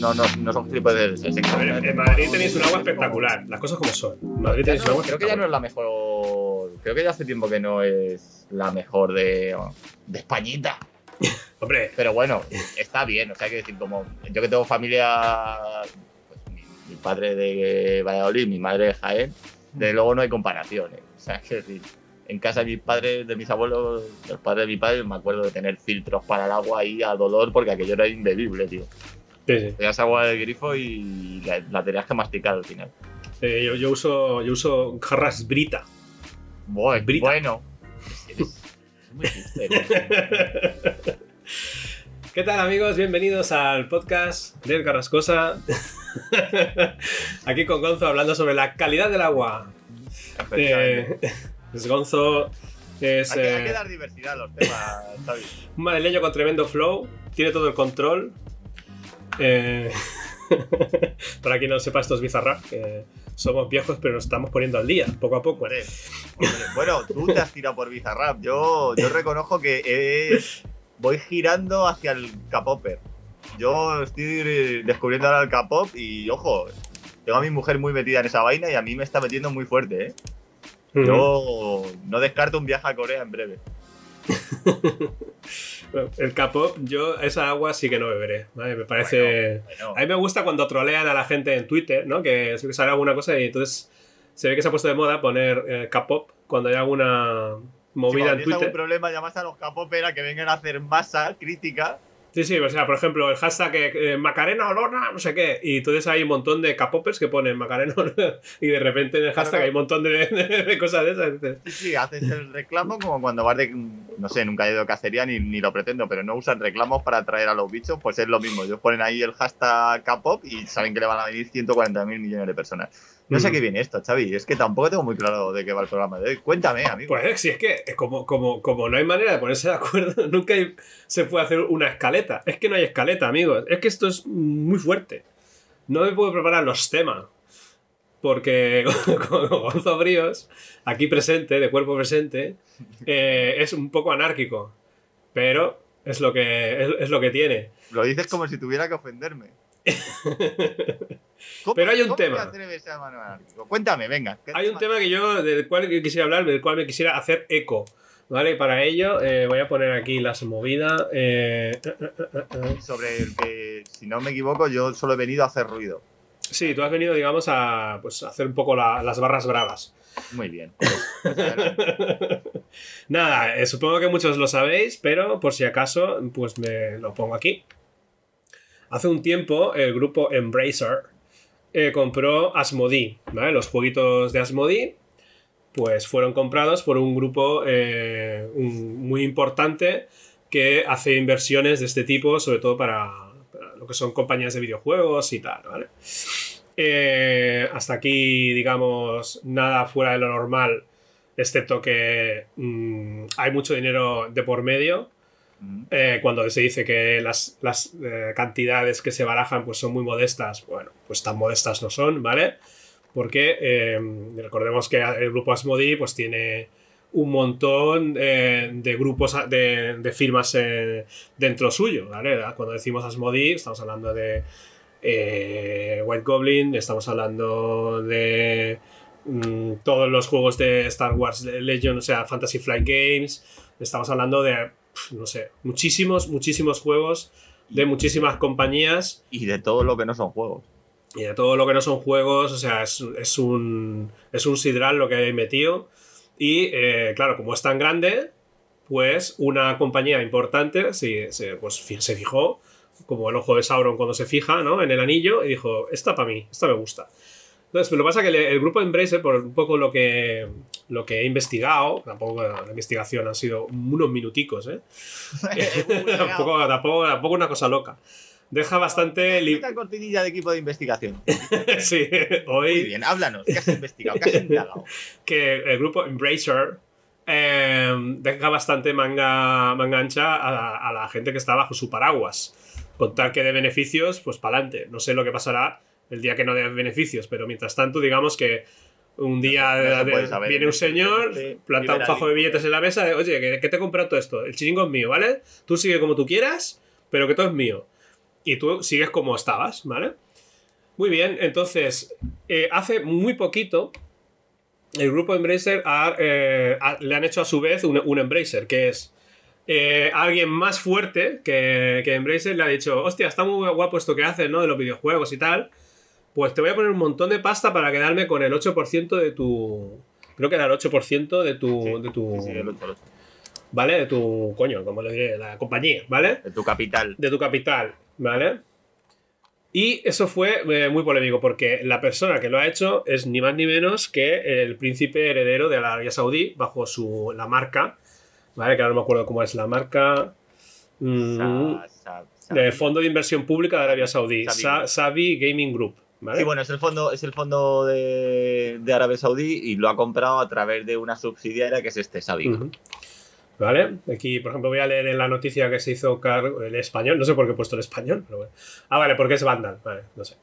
no, no, no son. A ver, en, Madrid tenéis un agua espectacular, las cosas como son. En Madrid tenéis un agua creo que ya no es la mejor. Creo que ya hace tiempo que no es la mejor de, de Españita. Hombre, Pero bueno, está bien. O sea, hay que decir, como yo que tengo familia, pues mi, mi padre de Valladolid, mi madre de Jaén, de luego no hay comparaciones. O sea, es decir, en casa de mis padres, de mis abuelos, los padres de mi padre, me acuerdo de tener filtros para el agua ahí a dolor porque aquello era imbebible, tío. Sí, sí. Tenías agua del grifo y la, la tenías que masticar al final. Eh, yo, yo uso, yo uso jarras Brita. Bueno, Brita. bueno. Eres- eres. ¿Qué tal amigos? Bienvenidos al podcast del Carrascosa. Aquí con Gonzo hablando sobre la calidad del agua. Eh, es Gonzo es hay, que, hay eh, que dar diversidad a los temas, madrileño con tremendo flow, tiene todo el control. Eh, para quien no sepa, esto es Bizarrap, que somos viejos pero nos estamos poniendo al día, poco a poco. Hombre, hombre. Bueno, tú te has tirado por Bizarrap. Yo, yo reconozco que es- voy girando hacia el K-Popper. Yo estoy descubriendo ahora el K-Pop y, ojo, tengo a mi mujer muy metida en esa vaina y a mí me está metiendo muy fuerte, ¿eh? Yo no descarto un viaje a Corea en breve. El K-pop, yo esa agua sí que no beberé. ¿vale? Me parece. Bueno, A mí me gusta cuando trolean a la gente en Twitter, ¿no? Que sale alguna cosa y entonces se ve que se ha puesto de moda poner eh, K-pop cuando hay alguna movida si en tienes algún Twitter. problema, llamas a los K-Popper a que vengan a hacer masa crítica. Sí, sí, o sea, por ejemplo, el hashtag eh, Macarena Olona, no sé qué, y entonces hay un montón de K-popers que ponen Macarena Olona y de repente en el hashtag Claro. hay un montón de, de- de cosas de esas. Sí, sí, haces el reclamo como cuando vas de. No sé, nunca he ido de cacería ni, ni lo pretendo, pero no usan reclamos para atraer a los bichos, pues es lo mismo. Ellos ponen ahí el hashtag K-pop y saben que le van a venir 140 mil millones de personas. No sé a Mm. qué viene esto, Xavi. Es que tampoco tengo muy claro de qué va el programa de hoy. Cuéntame, amigo. Pues si es que como, como, como no hay manera de ponerse de acuerdo, nunca hay- se puede hacer una escaleta. Es que no hay escaleta, amigos. Es que esto es muy fuerte. No me puedo preparar los temas. Porque con Gonzo Bríos, aquí presente, de cuerpo presente, eh, es un poco anárquico. Pero es lo que, es, es lo que tiene. Lo dices como si tuviera que ofenderme. ¿Cómo- Pero hay un cómo tema. te a? Cuéntame, venga. ¿qué Hay un tema que yo, del cual quisiera hablar, del cual me quisiera hacer eco. ¿Vale? Para ello eh, voy a poner aquí las movidas. eh, eh. Sobre el que, si no me equivoco, yo solo he venido a hacer ruido. Sí, tú has venido, digamos, a pues, hacer un poco la- las barras bravas. Muy bien. Nada, eh, supongo que muchos lo sabéis, pero por si acaso, pues me lo pongo aquí. Hace un tiempo, el grupo Embracer eh, compró Asmodee, ¿vale? Los jueguitos de Asmodee, pues fueron comprados por un grupo eh, muy importante que hace inversiones de este tipo, sobre todo para, lo que son compañías de videojuegos y tal. Eh, hasta aquí, digamos, nada fuera de lo normal, excepto que mm, hay mucho dinero de por medio. Eh, cuando se dice que las, las, eh, cantidades que se barajan pues son muy modestas, bueno, pues tan modestas no son, ¿vale? Porque eh, recordemos que el grupo Asmodee pues tiene un montón eh, de grupos de, de firmas dentro suyo, ¿vale? Cuando decimos Asmodee estamos hablando de White Goblin, estamos hablando de mm, todos los juegos de Star Wars Legend, o sea, Fantasy Flight Games, estamos hablando de, no sé, muchísimos, muchísimos juegos de muchísimas compañías Y de todo lo que no son juegos. y de todo lo que no son juegos, o sea, es, es un, es un sidral lo que hay metido. Y eh, claro, como es tan grande, pues una compañía importante se, se, pues, se fijó, como el ojo de Sauron cuando se fija ¿no? en el anillo, y dijo, esta para mí, esta me gusta. Entonces, lo que pasa es que el, el grupo Embracer, por un poco lo que, lo que he investigado, tampoco la investigación han sido unos minuticos, ¿eh? tampoco, tampoco, tampoco una cosa loca. Deja bastante... Esta cortinilla de equipo de investigación. sí, Muy hoy bien, háblanos. ¿Qué has investigado? ¿Qué has indagado? que el grupo Embracer eh, deja bastante manga, manga ancha a, a la gente que está bajo su paraguas. Con tal que de beneficios, pues para adelante. No sé lo que pasará el día que no dé beneficios, pero mientras tanto, digamos que un día No saber. viene un señor, Sí, planta un fajo de billetes en la mesa, de, oye, que, que te he comprado todo esto, el chiringo es mío, ¿vale? Tú sigue como tú quieras, pero que todo es mío. y tú sigues como estabas, ¿vale? Muy bien, entonces, eh, hace muy poquito, el grupo Embracer eh, le han hecho a su vez un, Embracer, que es eh, alguien más fuerte que, que, Embracer le ha dicho, hostia, está muy guapo esto que haces, ¿no? De los videojuegos y tal. Pues te voy a poner un montón de pasta para quedarme con el 8% de tu... Creo que era el 8% de tu... de tu ¿Vale? De tu... Coño, como le diré, la compañía, ¿vale? De tu capital. De tu capital, ¿vale? Y eso fue eh, muy polémico porque la persona que lo ha hecho es ni más ni menos que el príncipe heredero de la Arabia Saudí bajo su, la marca, ¿vale? Que ahora no me acuerdo cómo es la marca. Mm, del Fondo de Inversión Pública de Arabia Saudí, Sabi Gaming Group. ¿Vale? Sí, bueno, es el fondo, es el fondo de, Arabia Saudí y lo ha comprado a través de una subsidiaria que es este Sabi. ¿Vale? Aquí, por ejemplo, voy a leer en la noticia que se hizo cargo el español. No sé por qué he puesto el español, pero bueno. Ah, vale, porque es Vandal. Vale, no sé.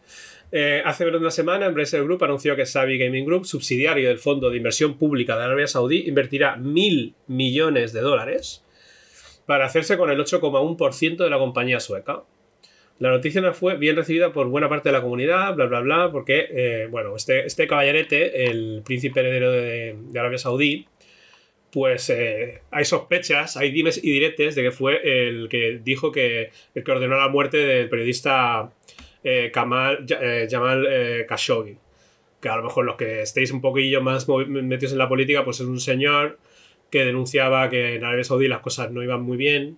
Eh, hace una semana, Embracer Group anunció que Savi Gaming Group, subsidiario del Fondo de Inversión Pública de Arabia Saudí, invertirá mil millones de dólares para hacerse con el 8,1% de la compañía sueca. La noticia no fue bien recibida por buena parte de la comunidad, bla, bla, bla, porque, eh, bueno, este, este caballerete, el príncipe heredero de Arabia Saudí, pues eh, hay sospechas, hay dimes y diretes de que fue el que dijo que el que ordenó la muerte del periodista eh, eh, Jamal Khashoggi. Que a lo mejor los que estéis un poquillo más metidos en la política, pues es un señor que denunciaba que en Arabia Saudí las cosas no iban muy bien,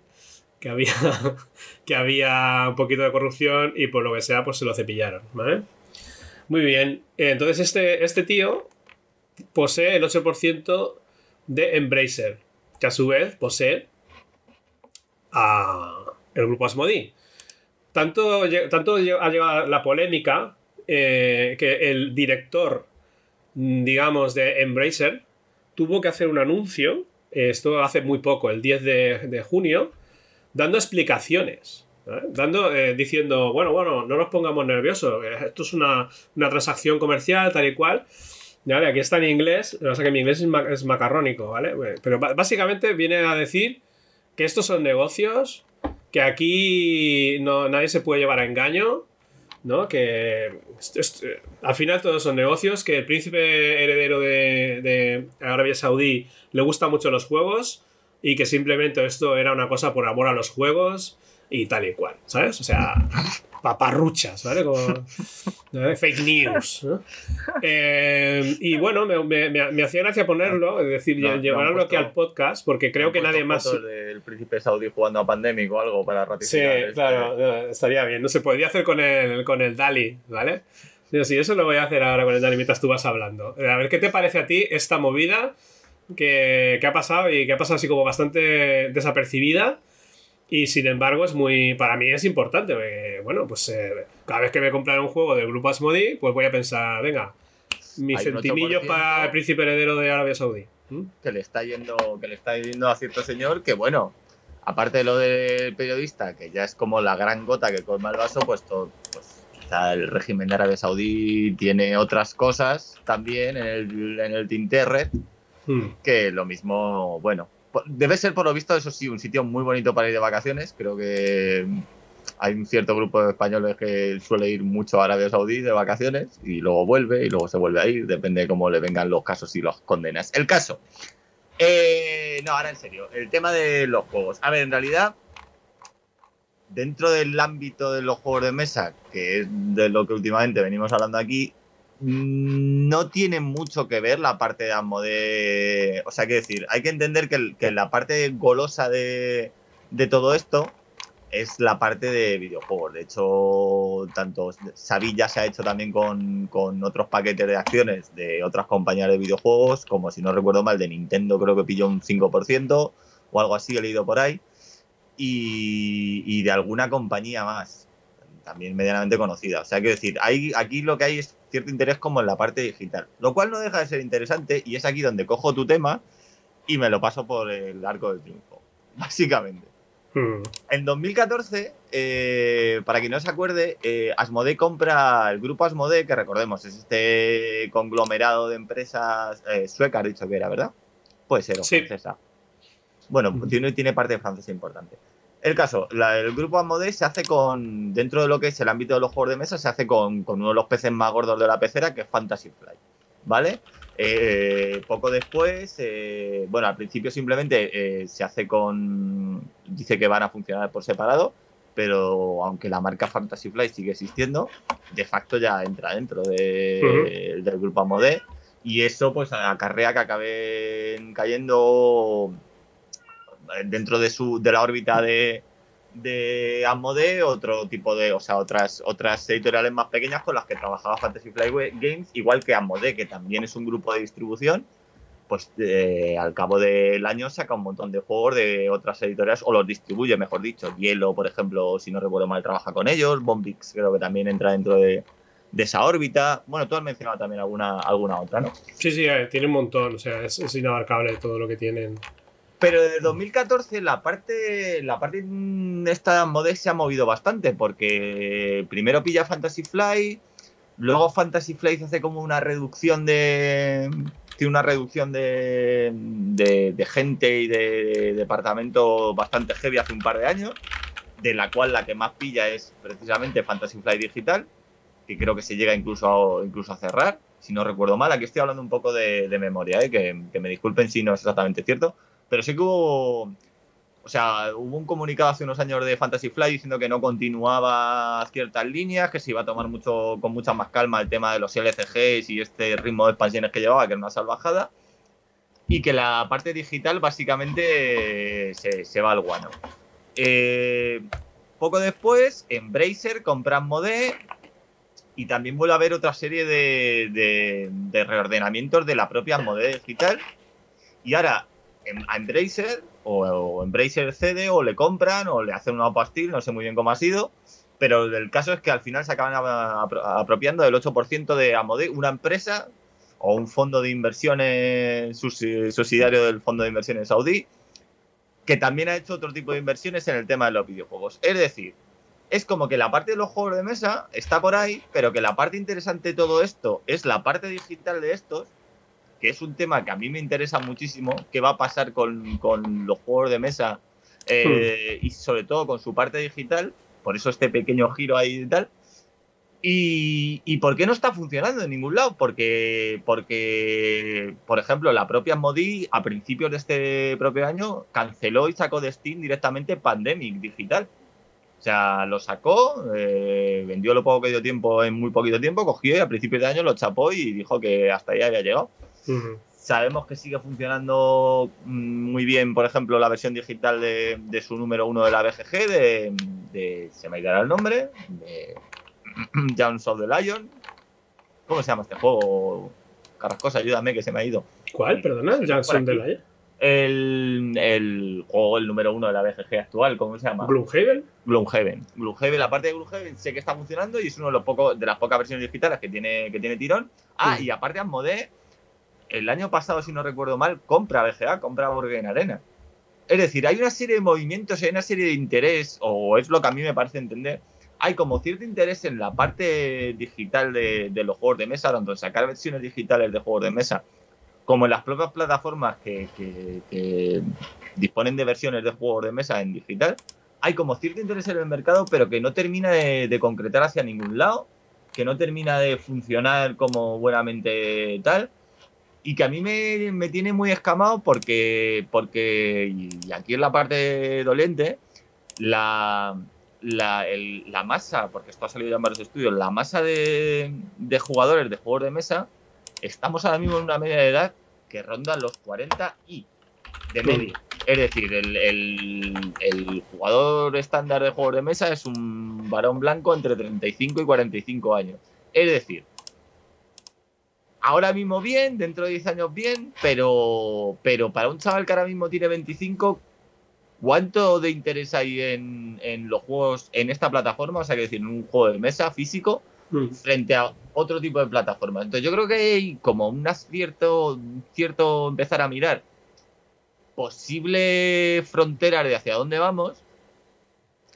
que había, que había un poquito de corrupción y por lo que sea, pues se lo cepillaron, ¿vale? Muy bien. Entonces este, este tío posee el 8% de Embracer, que a su vez posee a el grupo Asmodee. Tanto, tanto ha llegado la polémica eh, que el director, digamos, de Embracer tuvo que hacer un anuncio, esto hace muy poco, el 10 de, junio, dando explicaciones. Dando, eh, diciendo, bueno, bueno, no nos pongamos nerviosos, esto es una, una transacción comercial, tal y cual. Vale, aquí está en inglés, o sea que mi inglés es, macarrónico, ¿vale? Pero básicamente viene a decir que estos son negocios, que aquí no, nadie se puede llevar a engaño, ¿no? Que al final todos son negocios, que el príncipe heredero de, de Arabia Saudí le gusta mucho los juegos y que simplemente esto era una cosa por amor a los juegos y tal y cual, ¿sabes? O sea, paparruchas, ¿vale? fake news. Eh, y bueno, me, hacía gracia ponerlo, es decir, llevarlo aquí al podcast, porque creo que nadie más. del príncipe saudí jugando a pandémico o algo para ratificar. Sí, claro, estaría bien. No se podría hacer con el, con el DALI, ¿vale? Sí, sí, eso lo voy a hacer ahora con el DALI mientras tú vas hablando. A ver, ¿qué te parece a ti esta movida que, que ha pasado y que ha pasado así como bastante desapercibida? Y sin embargo, es muy. Para mí es importante. bueno, pues eh, cada vez que me compran un juego del grupo Asmodi, pues voy a pensar, venga, mis centimillos para el príncipe heredero de Arabia Saudí. ¿Mm? Que le está yendo, que le está yendo a cierto señor que, bueno, aparte de lo del periodista, que ya es como la gran gota que colma el vaso, pues todo, pues quizá el régimen de Arabia Saudí tiene otras cosas también en el, en el Tinterret, hmm. que lo mismo, bueno, Debe ser, por lo visto, eso sí, un sitio muy bonito para ir de vacaciones. Creo que hay un cierto grupo de españoles que suele ir mucho a Arabia Saudí de vacaciones y luego vuelve y luego se vuelve a ir, depende de cómo le vengan los casos y los condenas. El caso. Eh, no, ahora en serio, el tema de los juegos. A ver, en realidad, dentro del ámbito de los juegos de mesa, que es de lo que últimamente venimos hablando aquí, no tiene mucho que ver la parte de Asmodee. O sea, que decir, hay que entender que, la parte golosa de, todo esto es la parte de videojuegos. De hecho, tanto Savilla se ha hecho también con, otros paquetes de acciones de otras compañías de videojuegos, como si no recuerdo mal, de Nintendo creo que pilló un 5% o algo así, he leído por ahí. Y, y de alguna compañía más también medianamente conocida. O sea, quiero decir, hay, aquí lo que hay es cierto interés como en la parte digital, lo cual no deja de ser interesante y es aquí donde cojo tu tema y me lo paso por el arco del triunfo, básicamente. Hmm. En 2014, eh, para quien no se acuerde, eh, Asmodee compra el grupo Asmodee, que recordemos es este conglomerado de empresas eh, suecas, dicho que era, ¿verdad? Puede ser, o francesa. Bueno, tiene, tiene parte francesa importante. El caso, la- el grupo Asmodee se hace con, dentro de lo que es el ámbito de los juegos de mesa, se hace con, con uno de los peces más gordos de la pecera, que es Fantasy Flight, ¿vale? Eh, poco después, eh, bueno, al principio simplemente eh, se hace con, dice que van a funcionar por separado, pero aunque la marca Fantasy Flight sigue existiendo, de facto ya entra dentro de- del grupo Asmodee y eso pues acarrea que acaben cayendo dentro de su de la órbita de de Asmodee otro tipo de o sea otras otras editoriales más pequeñas con las que trabajaba Fantasy Flight Games igual que Asmodee que también es un grupo de distribución pues eh, al cabo del año saca un montón de juegos de otras editoriales o los distribuye mejor dicho. Hielo por ejemplo si no recuerdo mal trabaja con ellos. Bombix creo que también entra dentro de, de esa órbita. Bueno tú has mencionado también alguna alguna otra no Sí, sí, eh, tiene un montón, o sea, es, es inabarcable todo lo que tienen. Pero desde 2014 la parte la parte esta Asmodee se ha movido bastante porque primero pilla Fantasy Flight, luego Fantasy Flight hace como una reducción de tiene una reducción de, de, de gente y de, departamento bastante heavy hace un par de años, de la cual la que más pilla es precisamente Fantasy Flight Digital, que creo que se llega incluso a, incluso a cerrar, si no recuerdo mal. Aquí estoy hablando un poco de, de memoria, ¿eh? que me disculpen si no es exactamente cierto. Pero sí que hubo. O sea, hubo un comunicado hace unos años de Fantasy Flight diciendo que no continuaba ciertas líneas, que se iba a tomar mucho con mucha más calma el tema de los LCGs y este ritmo de expansiones que llevaba, que era una salvajada. Y que la parte digital básicamente se, se va al guano. Eh, poco después, Embracer compra Asmodee y también vuelve a haber otra serie de, de, de reordenamientos de la propia Asmodee digital. Y ahora a Embracer o, o Embracer cede o le compran o le hacen una pastil, no sé muy bien cómo ha sido. Pero el caso es que al final se acaban apropiando del 8% de una empresa o un fondo de inversiones subsi- subsidiario del fondo de inversiones saudí, que también ha hecho otro tipo de inversiones en el tema de los videojuegos. Es decir, es como que la parte de los juegos de mesa está por ahí, pero que la parte interesante de todo esto es la parte digital de estos, que es un tema que a mí me interesa muchísimo, qué va a pasar con, con los juegos de mesa eh, y sobre todo con su parte digital, por eso este pequeño giro ahí y tal. Y, y por qué no está funcionando en ningún lado? Porque, porque por ejemplo, la propia Modi a principios de este propio año canceló y sacó de Steam directamente Pandemic Digital. O sea, lo sacó, eh, vendió lo poco que dio tiempo en muy poquito tiempo, cogió y a principios de año lo chapó y dijo que hasta ahí había llegado. Sabemos que sigue funcionando mm, muy bien, por ejemplo, la versión digital de, de su número uno de la BGG, de, de- se me irá el nombre, de Jones of the Lion. ¿Cómo se llama este juego? Carrascosa, ayúdame que se me ha ido. ¿Cuál? Perdona, Jackson Por de aquí. la El, el juego, el número uno de la BGG actual, ¿cómo se llama? Gloomhaven. Gloomhaven. Gloomhaven, la parte de Gloomhaven sé que está funcionando y es uno de los pocos de las pocas versiones digitales que tiene, que tiene tirón. Ah, Mm. y aparte Asmodee, el año pasado, si no recuerdo mal, compra BGA, compra Borgen Arena. Es decir, hay una serie de movimientos, hay una serie de interés, o es lo que a mí me parece entender. Hay como cierto interés en la parte digital de, los juegos de mesa, tanto en sacar versiones digitales de juegos de mesa, como en las propias plataformas que disponen de versiones de juegos de mesa en digital hay como cierto interés en el mercado, pero que no termina de, de concretar hacia ningún lado, que no termina de funcionar como buenamente tal, y que a mí me, me tiene muy escamado porque, porque y aquí en la parte dolente, la, la, el- la masa, porque esto ha salido ya en varios estudios, la masa de, de jugadores de juegos de mesa, estamos ahora mismo en una media de edad que ronda los 40 y de media. Es decir, el, el- el jugador estándar de juegos de mesa es un varón blanco entre 35 y 45 años. Es decir, ahora mismo bien, dentro de 10 años bien, pero, pero para un chaval que ahora mismo tiene 25, ¿cuánto de interés hay en, en los juegos en esta plataforma? O sea, que decir, en un juego de mesa físico Mm. frente a otro tipo de plataformas. Entonces yo creo que hay como un cierto, cierto empezar a mirar posible fronteras de hacia dónde vamos,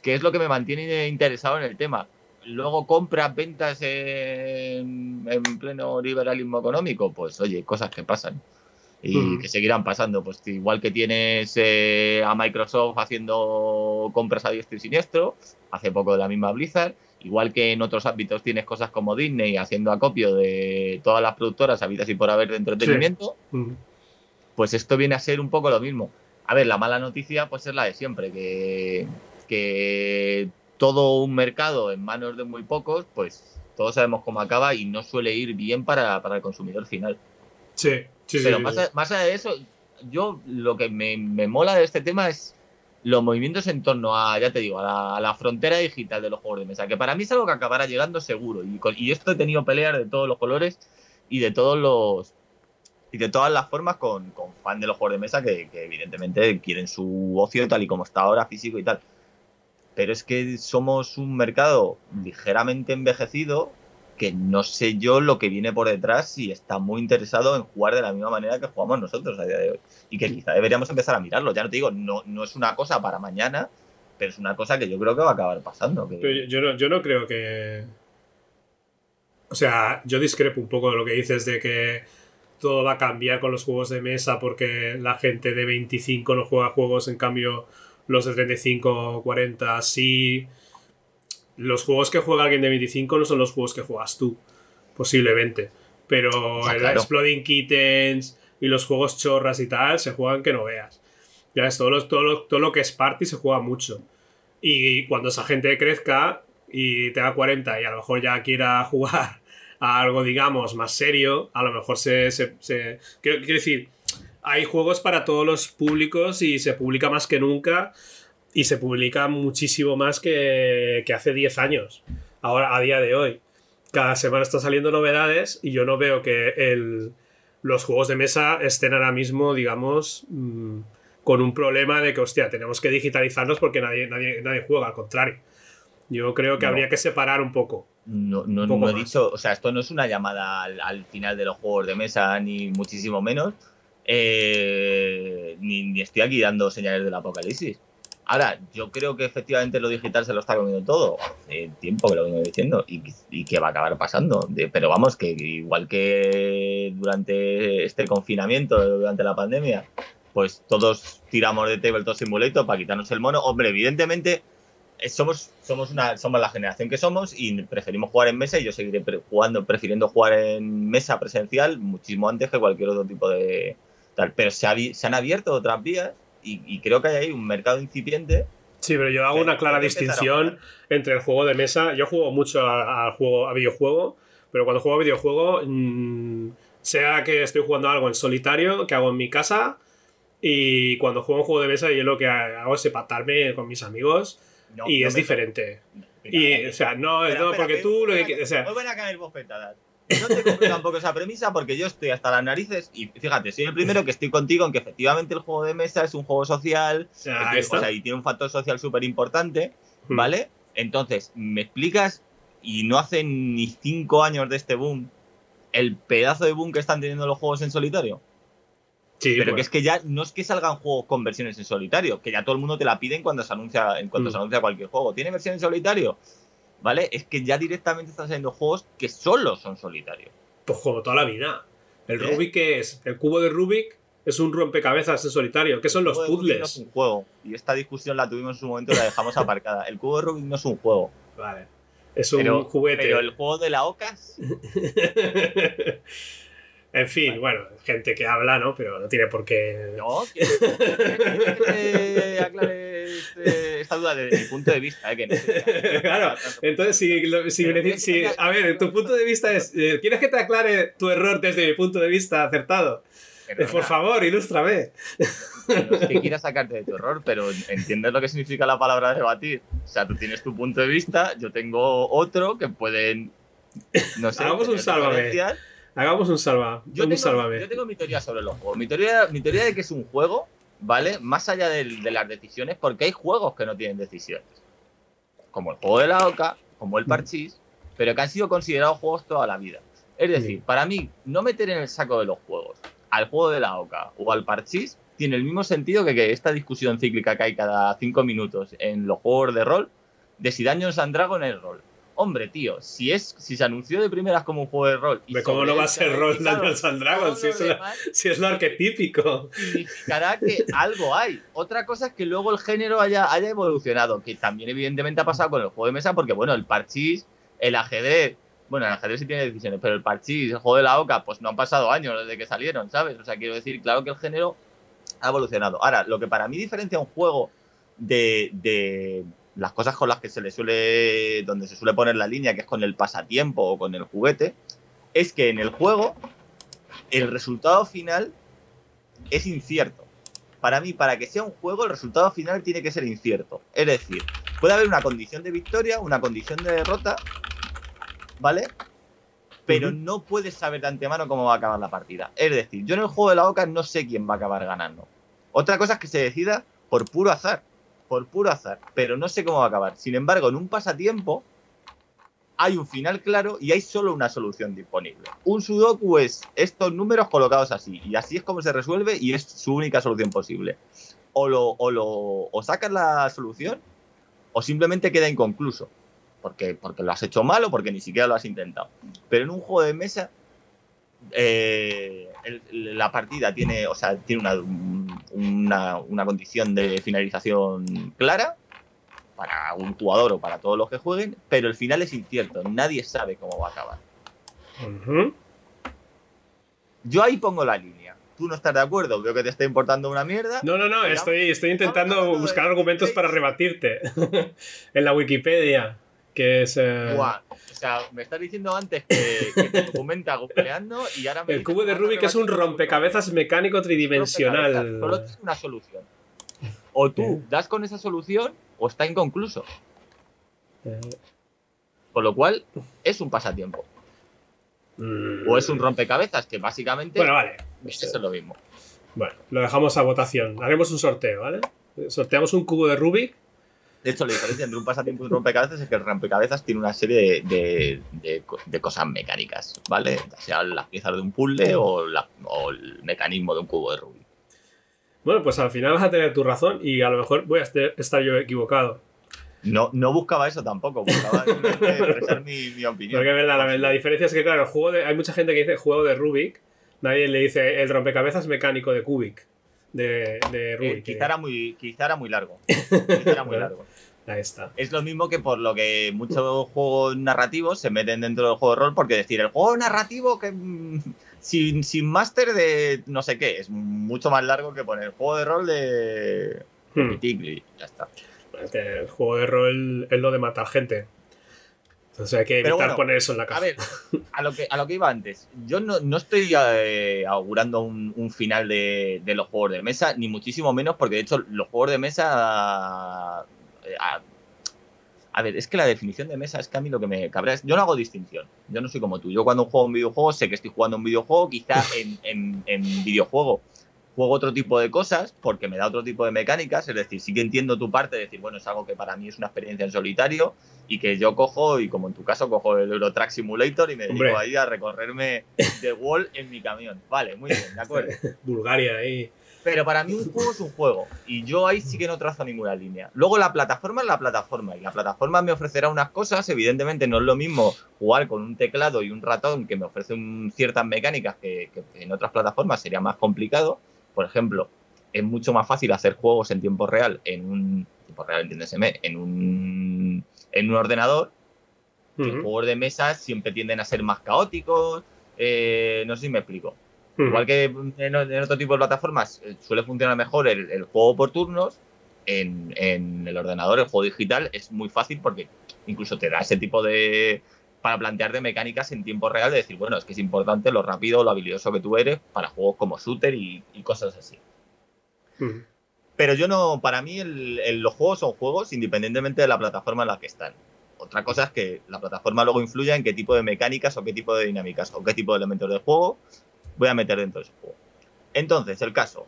que es lo que me mantiene interesado en el tema. Luego compras, ventas en, en pleno liberalismo económico, pues oye, cosas que pasan. y Mm. que seguirán pasando. Pues igual que tienes eh, a Microsoft haciendo compras a diestro y siniestro, hace poco de la misma Blizzard, igual que en otros ámbitos tienes cosas como Disney haciendo acopio de todas las productoras habidas y por haber de entretenimiento, Mm. pues esto viene a ser un poco lo mismo. A ver, la mala noticia pues es la de siempre, que, que todo un mercado en manos de muy pocos, pues todos sabemos cómo acaba y no suele ir bien para, para el consumidor final. Sí, sí. Pero más, a- más allá de eso, yo lo que me, me mola de este tema es los movimientos en torno a, ya te digo, a la, a la frontera digital de los juegos de mesa, que para mí es algo que acabará llegando seguro. Y, con- y esto he tenido peleas de todos los colores y de todos los y de todas las formas con, con fan de los juegos de mesa que, que evidentemente quieren su ocio tal y como está ahora, físico y tal. Pero es que somos un mercado ligeramente envejecido que no sé yo lo que viene por detrás y está muy interesado en jugar de la misma manera que jugamos nosotros a día de hoy. Y que quizá deberíamos empezar a mirarlo. Ya no te digo, no, no es una cosa para mañana, pero es una cosa que yo creo que va a acabar pasando. que- yo no, yo no creo que. O sea, yo discrepo un poco de lo que dices de que todo va a cambiar con los juegos de mesa porque la gente de 25 no juega juegos, en cambio los de 35 o 40 sí. Los juegos que juega alguien de 25 no son los juegos que juegas tú, posiblemente. Pero Está el claro. Exploding Kittens y los juegos chorras y tal se juegan que no veas. Ya ves, todo lo, todo lo, todo lo que es party se juega mucho. Y cuando esa gente crezca y tenga 40 y a lo mejor ya quiera jugar a algo, digamos, más serio, a lo mejor se... se- se- Quiero, quiero decir, hay juegos para todos los públicos y se publica más que nunca y se publica muchísimo más que, que hace 10 años, ahora a día de hoy. Cada semana están saliendo novedades y yo no veo que el, los juegos de mesa estén ahora mismo, digamos, mm, con un problema de que, hostia, tenemos que digitalizarnos porque nadie, nadie, nadie juega, al contrario. Yo creo que No. habría que separar un poco. No, no, poco no he dicho, o sea, esto no es una llamada al, al final de los juegos de mesa, ni muchísimo menos, eh, ni, estoy aquí dando señales del apocalipsis. Ahora, yo creo que efectivamente lo digital se lo está comiendo todo. Hace tiempo que lo vengo diciendo y, y que va a acabar pasando. Pero vamos, que igual que durante este confinamiento, durante la pandemia, pues todos tiramos de Tabletop Simulator para quitarnos el mono. Hombre, evidentemente eh, somos, somos, una, somos la generación que somos y preferimos jugar en mesa y yo seguiré jugando, prefiriendo jugar en mesa presencial muchísimo antes que cualquier otro tipo de tal. Pero se, ha vi- se han abierto otras vías y, y creo que hay ahí un mercado incipiente. Sí, pero yo hago una clara distinción entre el juego de mesa. Yo juego mucho a, a juego, a videojuego, pero cuando juego a videojuego, mm, sea que estoy jugando algo en solitario, que hago en mi casa, y cuando juego un juego de mesa, yo lo que hago es empatarme con mis amigos, No, y no es diferente. Mira, Y, o sea, no, espera, no espera, porque que tú lo que. O sea. No te compro tampoco esa premisa porque yo estoy hasta las narices y fíjate, soy el primero que estoy contigo en que efectivamente el juego de mesa es un juego social que- o sea, y tiene un factor social súper importante, Mm. ¿vale? Entonces, ¿me explicas? Y no hace ni cinco años de este boom, el pedazo de boom que están teniendo los juegos en solitario. Sí, Pero pues, que es que ya no es que salgan juegos con versiones en solitario, que ya todo el mundo te la piden cuando se anuncia, en cuanto Mm. se anuncia cualquier juego. ¿Tiene versión en solitario? ¿Vale? Es que ya directamente están saliendo juegos que solo son solitarios. pues como toda la vida. El ¿Eh? Rubik, ¿qué es? El cubo de Rubik es un rompecabezas en solitario. ¿Qué son los El Rubik No es puzzles? un juego. Y esta discusión la tuvimos en su momento y la dejamos aparcada. El cubo de Rubik no es un juego. Vale. Es un Pero, juguete. pero el juego de la Ocas en fin, bueno, gente que habla, ¿no? Pero no tiene por qué. No, ¿quieres quieres que aclare este- esta duda desde mi punto de vista? eh, que no sé. Claro, Entonces, si, lo- si Pero me si- a ver, tu punto de vista es. eh, ¿Quieres que te aclare tu error desde mi punto de vista acertado? Eh, Perdona, por favor, ilústrame. No es que quiera sacarte de tu error, pero entiendes lo que significa la palabra debatir. O sea, tú tienes tu punto de vista, yo tengo otro que pueden. No sé. Hagamos un sálvame. Hagamos un salva. Yo un tengo, yo tengo mi teoría sobre los juegos. Mi teoría, mi teoría de que es un juego, ¿vale? Más allá de, las decisiones, porque hay juegos que no tienen decisiones. Como el juego de la Oca, como el Parchís, pero que han sido considerados juegos toda la vida. Es decir, para mí, no meter en el saco de los juegos al juego de la Oca o al Parchís tiene el mismo sentido que, que esta discusión cíclica que hay cada cinco minutos en los juegos de rol de si Dungeons and Dragons es rol Hombre, tío, si es si se anunció de primeras como un juego de rol. Y ¿Cómo no va a ser rol Dungeons and Dragons? Si, si, es lo arquetípico. Significará que algo hay. Otra cosa es que luego el género haya, haya evolucionado, que también evidentemente ha pasado con el juego de mesa, porque bueno, el parchís, el ajedrez, bueno, el ajedrez sí tiene decisiones, pero el parchís, el juego de la oca, pues no han pasado años desde que salieron, ¿sabes? O sea, quiero decir, claro que el género ha evolucionado. Ahora, lo que para mí diferencia un juego de, de las cosas con las que se le suele, donde se suele poner la línea, que es con el pasatiempo o con el juguete, es que en el juego el resultado final es incierto. Para mí, para que sea un juego, el resultado final tiene que ser incierto. Es decir, puede haber una condición de victoria, una condición de derrota, ¿vale? Pero no puedes saber de antemano cómo va a acabar la partida. Es decir, yo en el juego de la boca no sé quién va a acabar ganando. Otra cosa es que se decida por puro azar por puro azar, pero no sé cómo va a acabar. Sin embargo, en un pasatiempo hay un final claro y hay solo una solución disponible. Un sudoku es estos números colocados así, y así es como se resuelve y es su única solución posible. O, lo, o, sacas la solución o simplemente queda inconcluso, porque, porque lo has hecho mal o porque ni siquiera lo has intentado. Pero en un juego de mesa eh, la partida tiene, o sea, tiene una, una, condición de finalización clara para un jugador o para todos los que jueguen, pero el final es incierto, nadie sabe cómo va a acabar. Yo ahí pongo la línea. Tú no estás de acuerdo, veo que te está importando una mierda. No, no, no, estoy, estoy intentando buscar argumentos para rebatirte en la Wikipedia, que es... Eh, sea, me estás diciendo antes que, te documenta googleando y ahora me El cubo de Rubik es un rompecabezas mecánico tridimensional. Solo tienes una solución. O tú das con esa solución o está inconcluso. Eh. Con lo cual, es un pasatiempo. Mm. O es un rompecabezas, que básicamente. Bueno, vale. Eso es lo mismo. Bueno, lo dejamos a votación. Haremos un sorteo, ¿vale? Sorteamos un cubo de Rubik de hecho, la diferencia entre un pasatiempo y un rompecabezas es que el rompecabezas tiene una serie de, de, cosas mecánicas, ¿vale? Ya sea las piezas de un puzzle o, el mecanismo de un cubo de Rubik. Bueno, pues al final vas a tener tu razón y a lo mejor voy a estar yo equivocado. No, no buscaba eso tampoco, buscaba expresar mi, opinión. Porque es verdad, la, diferencia es que, claro, juego de, hay mucha gente que dice juego de Rubik, nadie le dice el rompecabezas mecánico de Kubik. De, de Rubik. Eh, quizá, era muy, quizá era muy largo. Quizá era muy largo. Ahí está. Es lo mismo que por lo que muchos juegos narrativos se meten dentro del juego de rol, porque decir, el juego narrativo que mm, sin, sin máster de no sé qué, es mucho más largo que poner el juego de rol de, hmm. ya está. El juego de rol es lo de matar gente. Entonces hay que evitar poner eso en la casa. A ver, a lo que, a lo que iba antes. Yo no, estoy eh, augurando un, final de, de, los juegos de mesa, ni muchísimo menos, porque de hecho los juegos de mesa eh, a, ver, es que la definición de mesa es que a mí lo que me cabrea es. Yo no hago distinción. Yo no soy como tú. Yo cuando juego un videojuego sé que estoy jugando un videojuego, quizá en, videojuego juego otro tipo de cosas porque me da otro tipo de mecánicas, es decir, sí que entiendo tu parte, de decir, bueno, es algo que para mí es una experiencia en solitario y que yo cojo, y como en tu caso, cojo el Eurotrack Simulator y me dedico ahí a recorrerme de wall en mi camión. Vale, muy bien, de acuerdo. Bulgaria ahí. Pero para mí un juego es un juego. Y yo ahí sí que no trazo ninguna línea. Luego la plataforma es la plataforma. Y la plataforma me ofrecerá unas cosas. Evidentemente no es lo mismo jugar con un teclado y un ratón que me ofrecen ciertas mecánicas que, en otras plataformas sería más complicado. Por ejemplo, es mucho más fácil hacer juegos en tiempo real en un tiempo real, entiéndeseme, en un en un ordenador. Los juegos de mesa siempre tienden a ser más caóticos. Eh, no sé si me explico. Igual que en, otro tipo de plataformas eh, suele funcionar mejor el, juego por turnos, en, el ordenador, el juego digital, es muy fácil porque incluso te da ese tipo de. para plantear de mecánicas en tiempo real, de decir, bueno, es que es importante lo rápido, lo habilidoso que tú eres para juegos como shooter y, cosas así. Pero yo no, para mí los juegos son juegos independientemente de la plataforma en la que están. Otra cosa es que la plataforma luego influya en qué tipo de mecánicas o qué tipo de dinámicas o qué tipo de elementos del juego voy a meter dentro de ese juego. Entonces, el caso.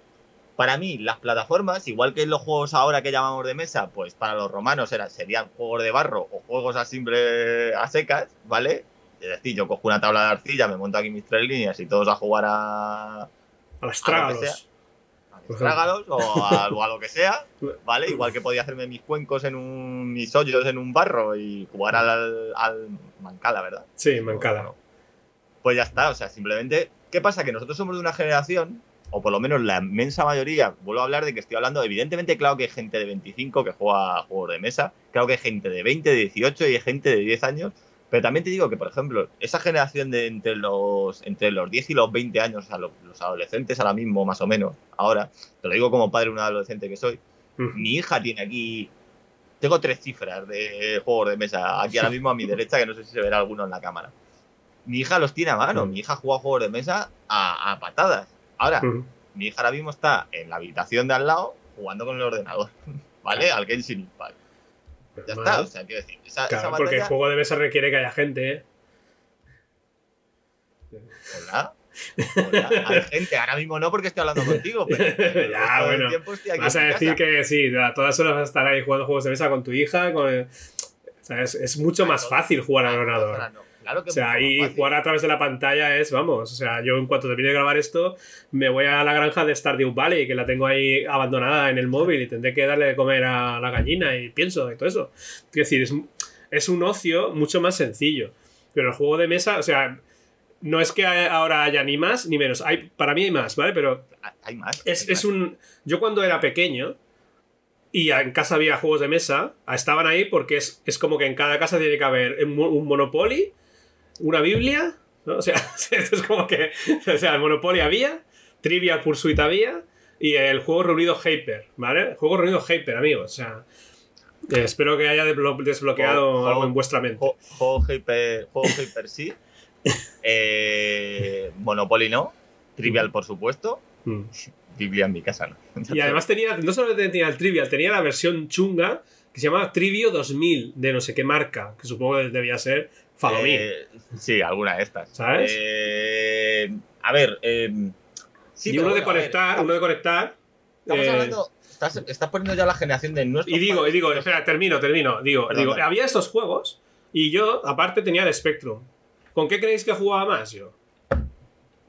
Para mí, las plataformas, igual que los juegos ahora que llamamos de mesa, pues para los romanos eran, serían juegos de barro o juegos a simple a secas, ¿vale? Es decir, yo cojo una tabla de arcilla, me monto aquí mis tres líneas y todos a jugar a. A las trágalos. Por Trágalos o a, o a lo que sea, ¿vale? Igual que podía hacerme mis cuencos en un. mis hoyos en un barro y jugar al, al Mancala, ¿verdad? Sí, Mancala. Bueno, pues ya está, o sea, simplemente. ¿Qué pasa? Que nosotros somos de una generación, o por lo menos la inmensa mayoría, vuelvo a hablar de que estoy hablando, evidentemente, claro que hay gente de 25 que juega juegos de mesa, claro que hay gente de 20, de 18 y hay gente de 10 años, pero también te digo que, por ejemplo, esa generación de entre los, entre los 10 y los 20 años, a los, los adolescentes ahora mismo, más o menos, ahora, te lo digo como padre de un adolescente que soy, Mm. mi hija tiene aquí. Tengo tres cifras de juegos de mesa aquí ahora mismo a mi derecha, que no sé si se verá alguno en la cámara. Mi hija los tiene a mano. Mm. Mi hija juega juegos de mesa a, a patadas. Ahora, Ujú. mi hija ahora mismo está en la habitación de al lado jugando con el ordenador. ¿Vale? Al Genshin Impact. Ya está. O sea, quiero decir, esa, Claro, esa porque el juego de mesa requiere que haya gente, ¿eh? Hola. Hola. Hay gente, ahora mismo no porque estoy hablando contigo, pero, pero Ya, bueno. tiempo Vas a decir casa. que sí, a todas horas vas a estar ahí jugando juegos de mesa con tu hija. Con o sea, es, es mucho más fácil jugar al ordenador. No. Claro que O sea, fácil. jugar a través de la pantalla es, vamos, o sea, yo en cuanto termine de grabar esto, me voy a la granja de Stardew Valley, que la tengo ahí abandonada en el móvil y tendré que darle de comer a la gallina y pienso y todo eso. Es decir, es, es un ocio mucho más sencillo. Pero el juego de mesa, o sea, no es que ahora haya ni más ni menos. Hay, para mí hay más, ¿vale? Pero Hay más. es, hay es un. Yo cuando era pequeño y en casa había juegos de mesa, estaban ahí porque es, es como que en cada casa tiene que haber un Monopoly, una Biblia, ¿no? O sea, esto es como que. O sea, el Monopoly había, Trivial Pursuit había y el juego reunido Hyper, ¿vale? El juego reunido Hyper, amigos. O sea. eh, espero que haya desblo- desbloqueado Juego- algo en vuestra mente. Juego Hyper, juego Hyper sí. Eh, Monopoly no. Trivial, por supuesto. Mm. Biblia en mi casa no. Y además tenía, no solo tenía el Trivial, tenía la versión chunga que se llamaba Trivio 2000 de no sé qué marca, que supongo que debía ser Falomí. Eh, sí, alguna de estas. ¿Sabes? Eh, a ver. eh, sí, y uno de conectar, uno de conectar. Estamos eh, hablando. Estás, estás poniendo ya la generación de nuestros. y digo, y digo, espera, termino, termino. Digo, Perdón, digo, había estos juegos y yo, aparte, tenía el Spectrum. ¿Con qué creéis que jugaba más yo?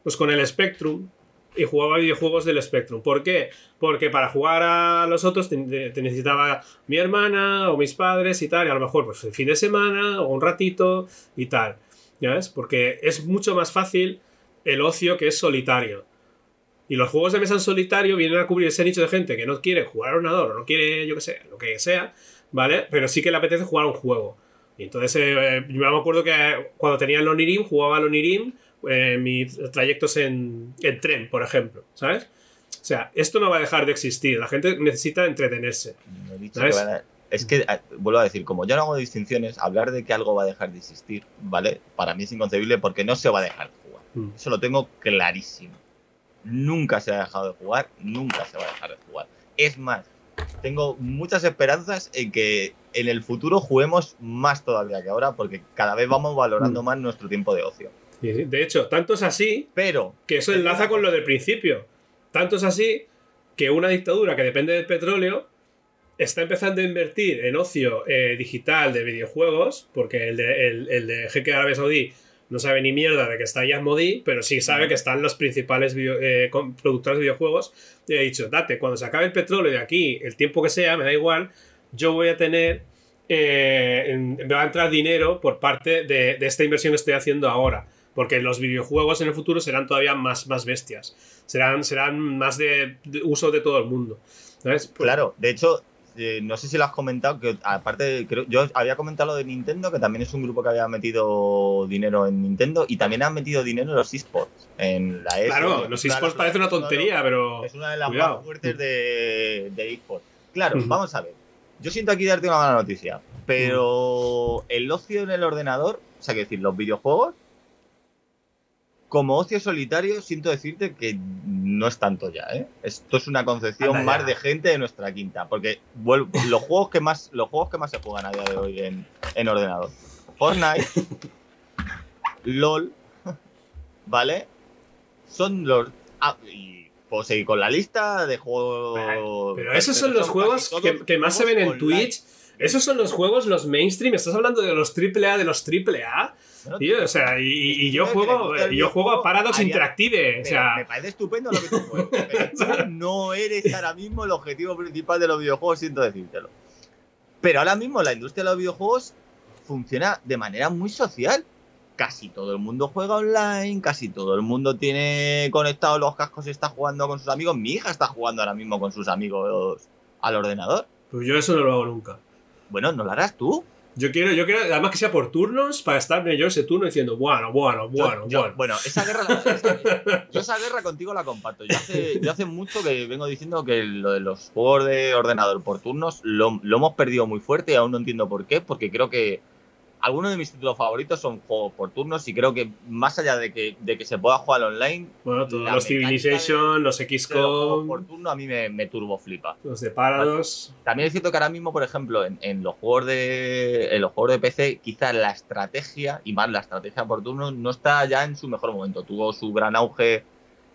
Pues con el Spectrum y jugaba videojuegos del Spectrum. ¿Por qué? Porque para jugar a los otros te, necesitaba mi hermana o mis padres y tal, y a lo mejor pues el fin de semana o un ratito y tal. ¿Ya ves? Porque es mucho más fácil el ocio que es solitario. Y los juegos de mesa en solitario vienen a cubrir ese nicho de gente que no quiere jugar al ordenador o no quiere, yo qué sé, lo que sea, ¿vale? Pero sí que le apetece jugar a un juego. Y entonces eh, yo me acuerdo que cuando tenía el Onirim, jugaba al Onirim eh, mis trayectos en, en tren, por ejemplo, ¿sabes? O sea, esto no va a dejar de existir. La gente necesita entretenerse. Es que, vuelvo a decir, como yo no hago distinciones, hablar de que algo va a dejar de existir, ¿vale? Para mí es inconcebible porque no se va a dejar de jugar. Mm. Eso lo tengo clarísimo. Nunca se ha dejado de jugar, nunca se va a dejar de jugar. Es más, tengo muchas esperanzas en que en el futuro juguemos más todavía que ahora, porque cada vez vamos valorando Mm. más nuestro tiempo de ocio. De hecho, tanto es así Pero, que eso enlaza con lo del principio. Tanto es así que una dictadura que depende del petróleo está empezando a invertir en ocio eh, digital de videojuegos, porque el de, el, el de Jeque Árabe Saudí no sabe ni mierda de que está Yasmodi, pero sí sabe que están los principales video- eh, productores de videojuegos. Y ha dicho, date, cuando se acabe el petróleo de aquí, el tiempo que sea, me da igual, yo voy a tener, eh, me va a entrar dinero por parte de, de esta inversión que estoy haciendo ahora. Porque los videojuegos en el futuro serán todavía más, más bestias. Serán, serán más de, de uso de todo el mundo. ¿Sabes? claro, de hecho, eh, no sé si lo has comentado, que aparte, creo, yo había comentado lo de Nintendo, que también es un grupo que había metido dinero en Nintendo y también han metido dinero en los esports. En la ESO, Claro, los esports parece una tontería, pero. Es una de las Cuidado. más fuertes de, de eSports. Claro, vamos a ver. Yo siento aquí darte una mala noticia, pero el ocio en el ordenador, o sea, que decir, los videojuegos, como ocio solitario, siento decirte que no es tanto ya, ¿eh? Esto es una concepción más de gente de nuestra quinta, porque vuelvo- los juegos que más los juegos que más se juegan a día de hoy en, en ordenador, Fortnite, LOL, ¿vale? Son los ah, y puedo seguir con la lista de juegos. Pero esos son los juegos que, más se ven en online. Twitch. Esos son los juegos, los mainstream. ¿Estás hablando de los AAA, de los AAA? Tío, o sea, y, yo juego, yo juego a Paradox Interactive. O sea, me parece estupendo lo que tú juegas. Pero tú no eres ahora mismo el objetivo principal de los videojuegos, siento decírtelo. Pero ahora mismo la industria de los videojuegos funciona de manera muy social. Casi todo el mundo juega online, casi todo el mundo tiene conectados los cascos y está jugando con sus amigos. Mi hija está jugando ahora mismo con sus amigos al ordenador. pues yo eso no lo hago nunca. Bueno, ¿no lo harás tú? Yo quiero, yo quiero, además que sea por turnos, para estarme yo ese turno diciendo, bueno, bueno, Yo- bueno, yo- bueno. bueno, esa guerra, la- yo esa guerra contigo la comparto. Yo hace, yo hace mucho que vengo diciendo que lo de los juegos de ordenador por turnos lo, lo hemos perdido muy fuerte y aún no entiendo por qué, porque creo que algunos de mis títulos favoritos son juegos por turnos y creo que más allá de que, de que se pueda jugar online, Bueno, todos los Civilization, los juegos por XCOM, turno a mí me, me turbo flipa. los de Paradox. También es cierto que ahora mismo, por ejemplo, en, en los juegos de en los juegos de PC, quizás la estrategia, y más la estrategia por turno, no está ya en su mejor momento. Tuvo su gran auge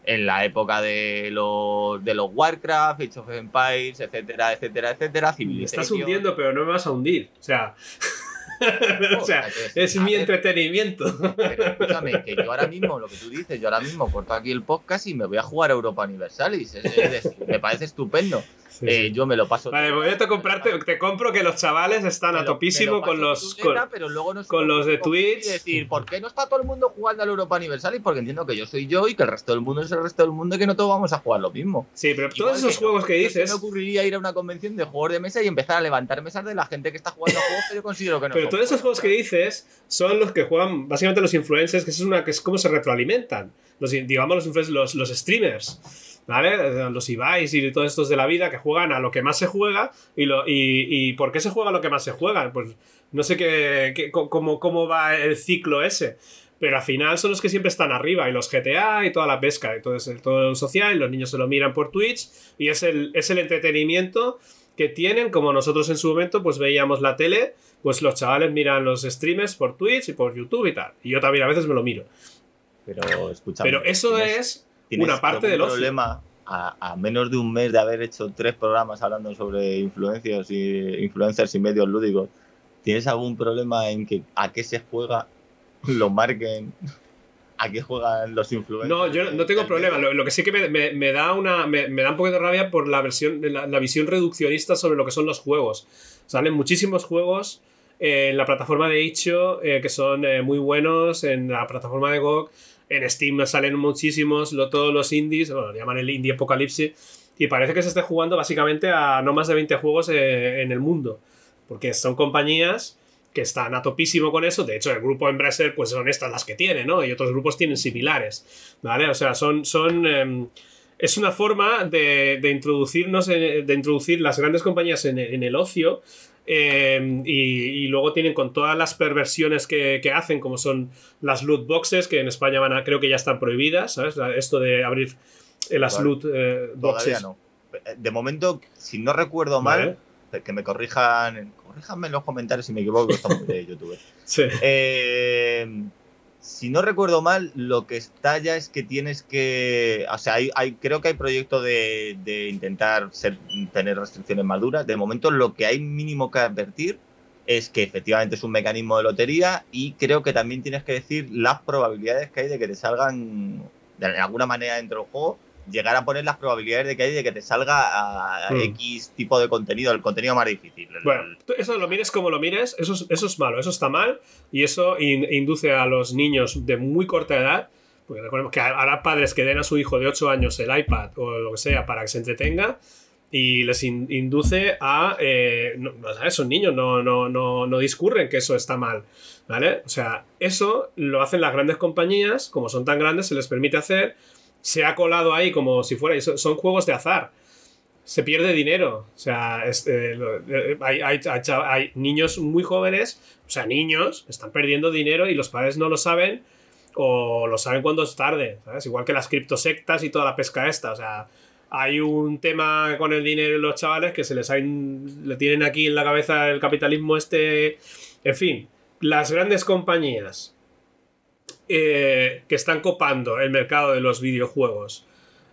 en la época de los, de los Warcraft, Age of Empires, etcétera, etcétera, etcétera. Me estás hundiendo, pero no me vas a hundir. O sea, o sea, es mi ver, entretenimiento. Pero escúchame, que yo ahora mismo, lo que tú dices, yo ahora mismo corto aquí el podcast y me voy a jugar a Europa Universalis. Es, es decir, me parece estupendo. Sí, Eh, sí. yo me lo paso. Vale, voy a te comprarte, te compro que los chavales están a topísimo lo con los. con- pero luego no con sé los de Twitch. Y decir, ¿por qué no está todo el mundo jugando al Europa Universalis? Porque entiendo que yo soy yo y que el resto del mundo es el resto del mundo y que no todos vamos a jugar lo mismo. Sí, pero Igual todos esos que no, juegos que no dices. me ocurriría ir a una convención de juegos de mesa y empezar a levantar mesas de la gente que está jugando a juegos que yo considero que no Pero todos esos juegos que dices son los que juegan básicamente los influencers, que es una que es cómo se retroalimentan. Los, digamos los influencers, los, los streamers. ¿Vale? Los Ibais y todos estos de la vida que juegan a lo que más se juega. ¿Y, lo, y, y por qué se juega a lo que más se juega? Pues no sé qué, qué- cómo, cómo va el ciclo ese. Pero al final son los que siempre están arriba. Y los GTA y toda la pesca. Y todo, todo lo social. Y los niños se lo miran por Twitch. Y es el, es el entretenimiento que tienen. Como nosotros en su momento pues veíamos la tele. Pues los chavales miran los streamers por Twitch y por YouTube y tal. Y yo también a veces me lo miro. Pero. Pero eso es tienes una parte del problema a, a menos de un mes de haber hecho tres programas hablando sobre influencias y influencers y medios lúdicos. ¿Tienes algún problema en que a qué se juega, lo marquen, a qué juegan los influencers? No, yo no tengo problema. Lo, lo que sí que me, me- me da una. Me, me da un poco de rabia por la versión. La, la visión reduccionista sobre lo que son los juegos. Salen muchísimos juegos eh, en la plataforma de Itch.io eh, que son eh, muy buenos. En la plataforma de GOG. En Steam salen muchísimos. Todos los indies. Bueno, lo llaman el indie apocalipsis. Y parece que se esté jugando básicamente a no más de 20 juegos eh, en el mundo. Porque son compañías que están a topísimo con eso. De hecho, el grupo Embracer, pues son estas las que tiene, ¿no? Y otros grupos tienen similares, ¿vale? O sea, son. son em, es una forma de, de introducirnos, de introducir las grandes compañías en, en el ocio. Em, y, y luego tienen con todas las perversiones que, que hacen, como son las loot boxes, que en España van a, creo que ya están prohibidas, ¿sabes? Esto de abrir eh, las Vale. loot eh, boxes. no. De momento, si no recuerdo mal, ¿vale? que me corrijan, corríjanme en los comentarios si me equivoco, estamos de YouTube. Sí. Eh, si no recuerdo mal, lo que está ya es que tienes que. O sea, hay, hay- creo que hay proyecto de, de intentar ser- tener restricciones más duras. De momento, lo que hay mínimo que advertir es que efectivamente es un mecanismo de lotería y creo que también tienes que decir las probabilidades que hay de que te salgan de alguna manera dentro del juego. Llegar a poner las probabilidades de que hay de que te salga a Hmm. X tipo de contenido, el contenido más difícil. Bueno, eso lo mires como lo mires, eso es, eso es malo, eso está mal y eso in- induce a los niños de muy corta edad, porque recordemos que habrá padres que den a su hijo de 8 años el iPad o lo que sea para que se entretenga y les in- induce a... eh, no. Son niños, no, no, no, no discurren que eso está mal, ¿vale? O sea, eso lo hacen las grandes compañías, como son tan grandes, se les permite hacer, se ha colado ahí como si fuera... son- juegos de azar se pierde dinero. O sea, eh, eh, hay, hay- hay hay niños muy jóvenes, o sea, niños, están perdiendo dinero y los padres no lo saben o lo saben cuando es tarde, ¿sabes? Igual que las criptosectas y toda la pesca esta. O sea, hay un tema con el dinero y los chavales que se les ha in- le tienen aquí en la cabeza el capitalismo este. En fin, las grandes compañías eh, que están copando el mercado de los videojuegos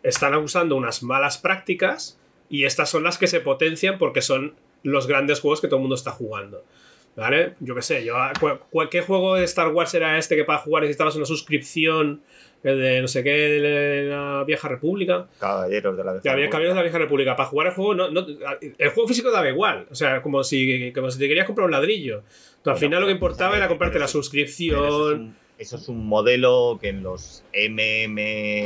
están usando unas malas prácticas y estas son las que se potencian porque son los grandes juegos que todo el mundo está jugando. ¿Vale? Yo qué sé, yo, cu- cualquier juego de Star Wars era este que para jugar necesitabas una suscripción, el de no sé qué, de la Vieja República. Caballeros de la Que había caballeros de la Vieja República. Para jugar el juego, no, no- el juego físico daba igual. O sea, como si, como si te querías comprar un ladrillo. Al final lo que importaba era comprarte la suscripción. Eso es un modelo que en los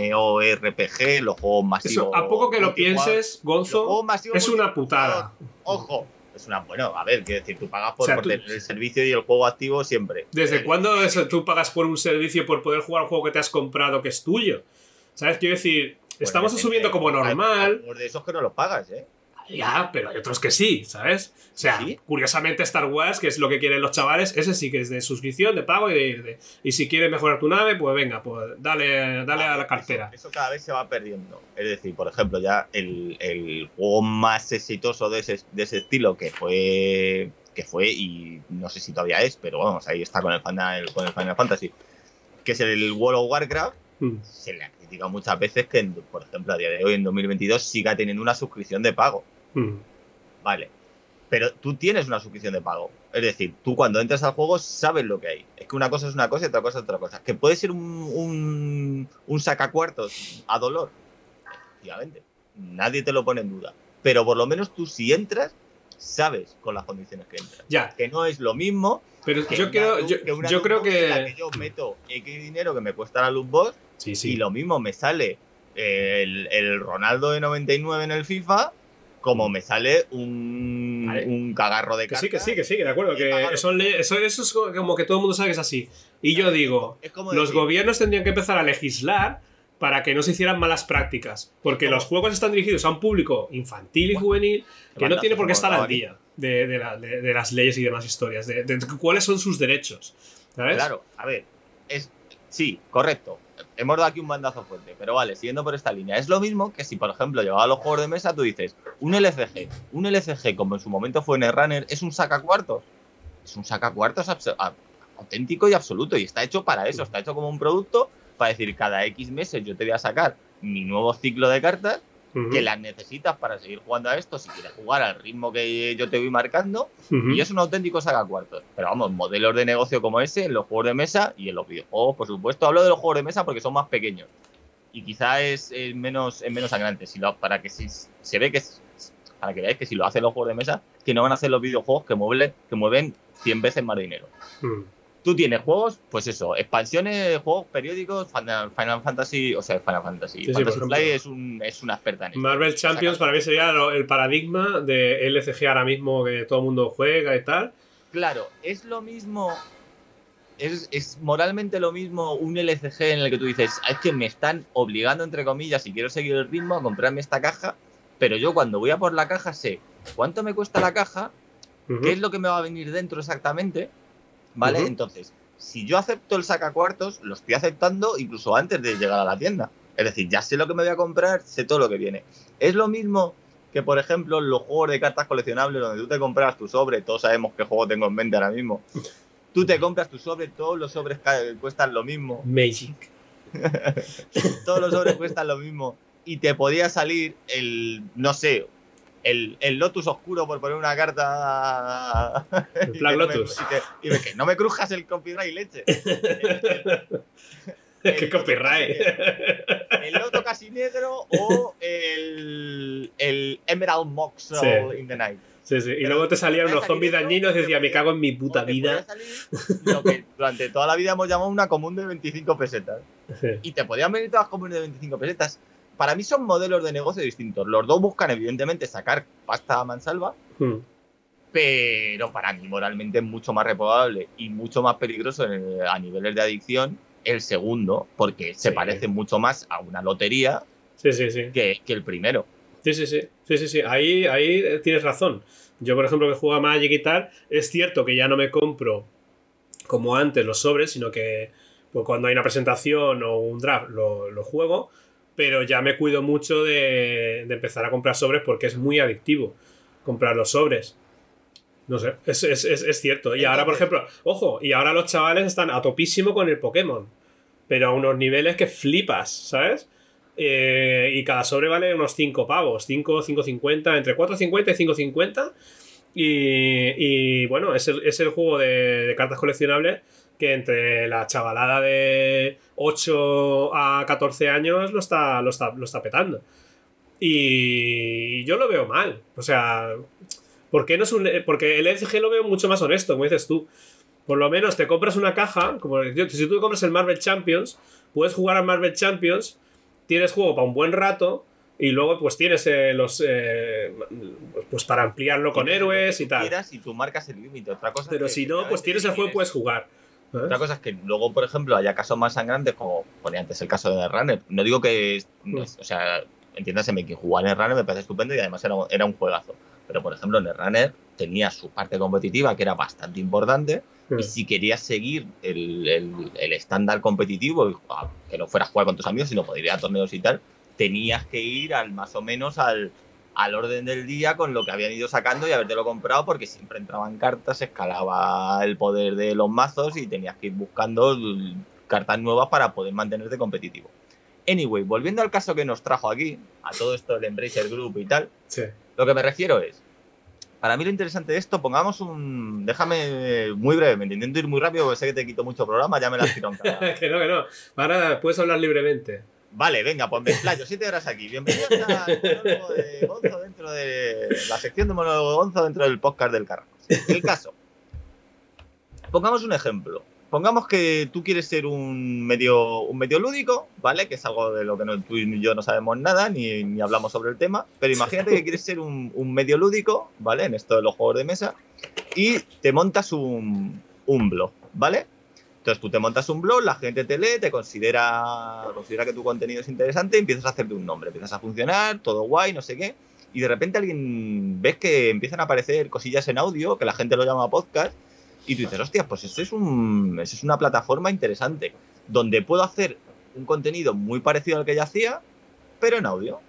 MMORPG, los juegos masivos. Eso, a poco que lo pienses, Gonzo, es una putada. Ojo, es una. Bueno, a ver, quiero decir, tú pagas por, O sea, por tú- tener el servicio y el juego activo siempre. ¿Desde Eh, cuándo tú pagas por un servicio por poder jugar un juego que te has comprado que es tuyo? ¿Sabes? Quiero decir, pues estamos asumiendo como Hay- hay normal. juegos de esos que no los pagas, ¿eh? Ya, pero hay otros que sí, ¿sabes? O sea, ¿Sí? curiosamente Star Wars, que es lo que quieren los chavales, ese sí que es de suscripción, de pago y de... de- y si quieres mejorar tu nave, pues venga, pues dale, dale a la cartera. Eso, eso cada vez se va perdiendo. Es decir, por ejemplo, ya el, el juego más exitoso de ese, de ese estilo que fue que fue y no sé si todavía es, pero vamos, ahí está con el Final, con el Final Fantasy, que es el World of Warcraft, Mm. se le criticado muchas veces que, en- por ejemplo, a día de hoy, en 2022, siga teniendo una suscripción de pago. Mm. Vale. Pero tú tienes una suscripción de pago. Es decir, tú cuando entras al juego sabes lo que hay. Es que una cosa es una cosa y otra cosa es otra cosa. Que puede ser un, un, un sacacuartos a dolor. Efectivamente. Nadie te lo pone en duda. Pero por lo menos tú si entras, sabes con las condiciones que entras. Ya, Que no es lo mismo pero que yo una creo, yo, que una yo creo que... yo meto X dinero que me cuesta la loot box Sí, y lo mismo me sale eh, el, el Ronaldo de 99 en el FIFA como me sale un, Vale. un cagarro de Que cartas. sí, que sí, que sí, que de acuerdo. Que eso, eso, eso es como que todo el mundo sabe que es así. Y yo digo, los decir, gobiernos tendrían que empezar a legislar para que no se hicieran malas prácticas. Porque ¿Cómo? los juegos están dirigidos a un público infantil y Bueno, juvenil que no tiene por qué estar al día de, de la- de- de las leyes y demás historias, de, de cuáles son sus derechos. ¿Sabes? Claro, a ver, es sí, correcto. Hemos dado aquí un bandazo fuerte, pero vale, siguiendo por esta línea. Es lo mismo que si, por ejemplo, llevaba los juegos de mesa, tú dices, un LCG. Un LCG, como en su momento fue Netrunner, es un sacacuartos. Es un sacacuartos abs- a- auténtico y absoluto. Y está hecho para eso, está hecho como un producto para decir, cada X meses yo te voy a sacar mi nuevo ciclo de cartas Que las necesitas para seguir jugando a esto si quieres jugar al ritmo que yo te voy marcando. ujú. Y es un auténtico sacacuartos. Pero vamos, modelos de negocio como ese en los juegos de mesa y en los videojuegos, por supuesto. Hablo de los juegos de mesa porque son más pequeños. Y quizá es, es menos, es menos sangrante. Si lo, para que si, se ve que es- para que veáis que si lo hacen los juegos de mesa, que no van a hacer los videojuegos que mueven, que mueven 100 veces más dinero. Mm. Tú tienes juegos, pues eso, expansiones, juegos periódicos, Final, Final Fantasy, o sea, Final Fantasy. Sí, sí, Fantasy ejemplo. es, un, es una experta en esto. Marvel Champions para mí sería lo- el paradigma de LCG ahora mismo que todo el mundo juega y tal. Claro, es lo mismo. Es, es moralmente lo mismo un LCG en el que tú dices, "Ah, es que me están obligando, entre comillas, si quiero seguir el ritmo, a comprarme esta caja, pero yo cuando voy a por la caja sé cuánto me cuesta la caja, qué es lo que me va a venir dentro exactamente, ¿vale? Entonces, si yo acepto el sacacuartos, lo estoy aceptando incluso antes de llegar a la tienda. Es decir, ya sé lo que me voy a comprar, sé todo lo que viene. Es lo mismo que, por ejemplo, los juegos de cartas coleccionables donde tú te compras tu sobre, todos sabemos qué juego tengo en mente ahora mismo. Tú te compras tu sobre, todos los sobres cuestan lo mismo, Magic. todos los sobres cuestan lo mismo y te podía salir el, no sé, el, el Lotus oscuro por poner una carta. El Black me- Lotus. y me- que no me crujas el copyright leche. Qué copyright. El Loto casi negro o el, el Emerald Moxel Sí. in the Night. Sí, sí. Y Pero luego te salían unos zombies dañinos y decía, me cago en mi puta te vida. lo que durante toda la vida hemos llamado una común de 25 pesetas. Sí. Y te podían venir todas comunes de 25 pesetas. Para mí son modelos de negocio distintos. Los dos buscan, evidentemente, sacar pasta a mansalva, Mm. pero para mí moralmente es mucho más reprobable y mucho más peligroso el- a niveles de adicción el segundo, porque se Sí. parece mucho más a una lotería Sí, sí, sí. que, que el primero. Sí, sí, sí. Sí, sí, sí. Ahí, ahí eh, tienes razón. Yo, por ejemplo, que juego a Magic y tal, es cierto que ya no me compro como antes los sobres, sino que pues, cuando hay una presentación o un draft lo, lo juego, pero ya me cuido mucho de, de empezar a comprar sobres porque es muy adictivo comprar los sobres. No sé, es, es- es- es cierto. Y ahora, por ejemplo, ojo, y ahora los chavales están a topísimo con el Pokémon, pero a unos niveles que flipas, ¿sabes? Eh, y cada sobre vale unos 5 pavos, 5, 5,50, entre 4,50 y 5,50. Y, y bueno, es el, es el juego de, de cartas coleccionables que entre la chavalada de 8 a 14 años lo está, lo está, lo está petando. Y yo lo veo mal. O sea, ¿por qué no es un, porque el ECG lo veo mucho más honesto, como dices tú. Por lo menos te compras una caja, como si tú compras el Marvel Champions, puedes jugar al Marvel Champions, tienes juego para un buen rato, y luego pues tienes eh, los eh, pues para ampliarlo con héroes y tal. y tú marcas el límite. Otra cosa Pero si no, pues tienes el juego puedes jugar. Otra cosa es que luego, por ejemplo, haya casos más sangrantes, como ponía antes el caso de Runner. No digo que. O sea, entiéndaseme que jugar en Runner me parece estupendo y además era, era un juegazo. Pero, por ejemplo, en Runner tenía su parte competitiva que era bastante importante. Y si querías seguir el, estándar competitivo, ah, que no fueras a jugar con tus amigos, sino poder ir a torneos y tal, tenías que ir al más o menos al, al orden del día con lo que habían ido sacando y habértelo comprado porque siempre entraban cartas, escalaba el poder de los mazos y tenías que ir buscando cartas nuevas para poder mantenerte competitivo. Anyway, volviendo al caso que nos trajo aquí, a todo esto del Embracer Group y tal, Sí. lo que me refiero es, para mí lo interesante de esto, pongamos un... Déjame muy brevemente, intento ir muy rápido porque sé que te quito mucho programa, ya me la has tirado que no, que no. Ahora puedes hablar libremente. Vale, venga, pues me explayo, siete horas aquí. Bienvenidos al monólogo de Gonzo dentro de la sección de monólogo de Gonzo dentro del podcast del Carracos. El caso. Pongamos un ejemplo. Pongamos que tú quieres ser un medio, un medio lúdico, ¿vale? Que es algo de lo que tú y yo no sabemos nada, ni, ni hablamos sobre el tema. Pero imagínate que quieres ser un, un medio lúdico, ¿vale? En esto de los juegos de mesa. Y te montas un, un blog, ¿vale? Entonces tú te montas un blog, la gente te lee, te considera, considera que tu contenido es interesante y empiezas a hacerte un nombre, empiezas a funcionar, todo guay, no sé qué. Y de repente alguien ves que empiezan a aparecer cosillas en audio, que la gente lo llama podcast, y tú dices, hostia, pues eso es, un, eso es una plataforma interesante, donde puedo hacer un contenido muy parecido al que ya hacía, pero en audio,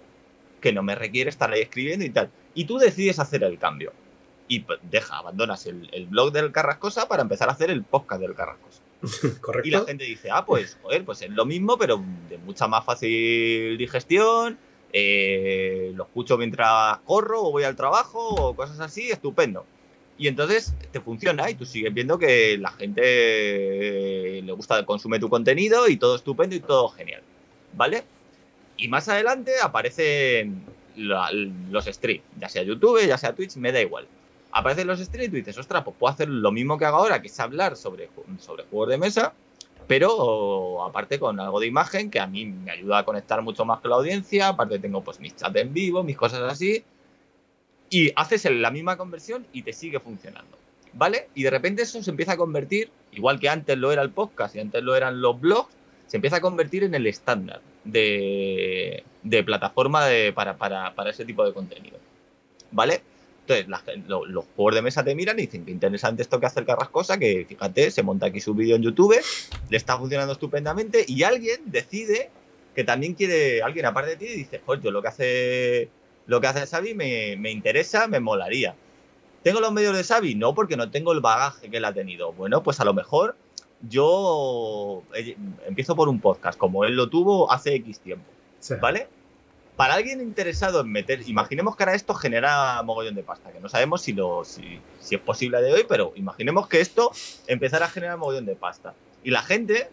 que no me requiere estar ahí escribiendo y tal. Y tú decides hacer el cambio. Y pues, deja, abandonas el, el blog del Carrascosa para empezar a hacer el podcast del Carrascosa. ¿Correcto? Y la gente dice, ah, pues, joder, pues es lo mismo, pero de mucha más fácil digestión. eh, lo escucho mientras corro o voy al trabajo o cosas así, estupendo. Y entonces te funciona y tú sigues viendo que la gente eh, le gusta, consume tu contenido y todo estupendo y todo genial. ¿Vale? Y más adelante aparecen la- los streams, ya sea YouTube, ya sea Twitch, me da igual. Aparecen los streams y dices, ostras, pues puedo hacer lo mismo que hago ahora, que es hablar sobre, sobre juegos de mesa, pero aparte con algo de imagen que a mí me ayuda a conectar mucho más con la audiencia, aparte tengo pues mis chats en vivo, mis cosas así, y haces la misma conversión y te sigue funcionando, ¿vale? Y de repente eso se empieza a convertir, igual que antes lo era el podcast y antes lo eran los blogs, se empieza a convertir en el estándar de, de plataforma de- para, para, para ese tipo de contenido, ¿vale? Entonces, la gen- lo- los juegos de mesa te miran y dicen que interesante esto que hace el Carrascosa, que fíjate, se monta aquí su vídeo en YouTube, le está funcionando estupendamente y alguien decide que también quiere, alguien aparte de ti, dice, joder, yo lo que hace, lo que hace Xavi me, me interesa, me molaría. ¿Tengo los medios de Xavi? No, porque no tengo el bagaje que él ha tenido. Bueno, pues a lo mejor yo eh, empiezo por un podcast, como él lo tuvo hace X tiempo. Sí. ¿Vale? Para alguien interesado en meter, imaginemos que ahora esto genera mogollón de pasta, que no sabemos si, lo, si, si es posible de hoy, pero imaginemos que esto empezara a generar mogollón de pasta. Y la gente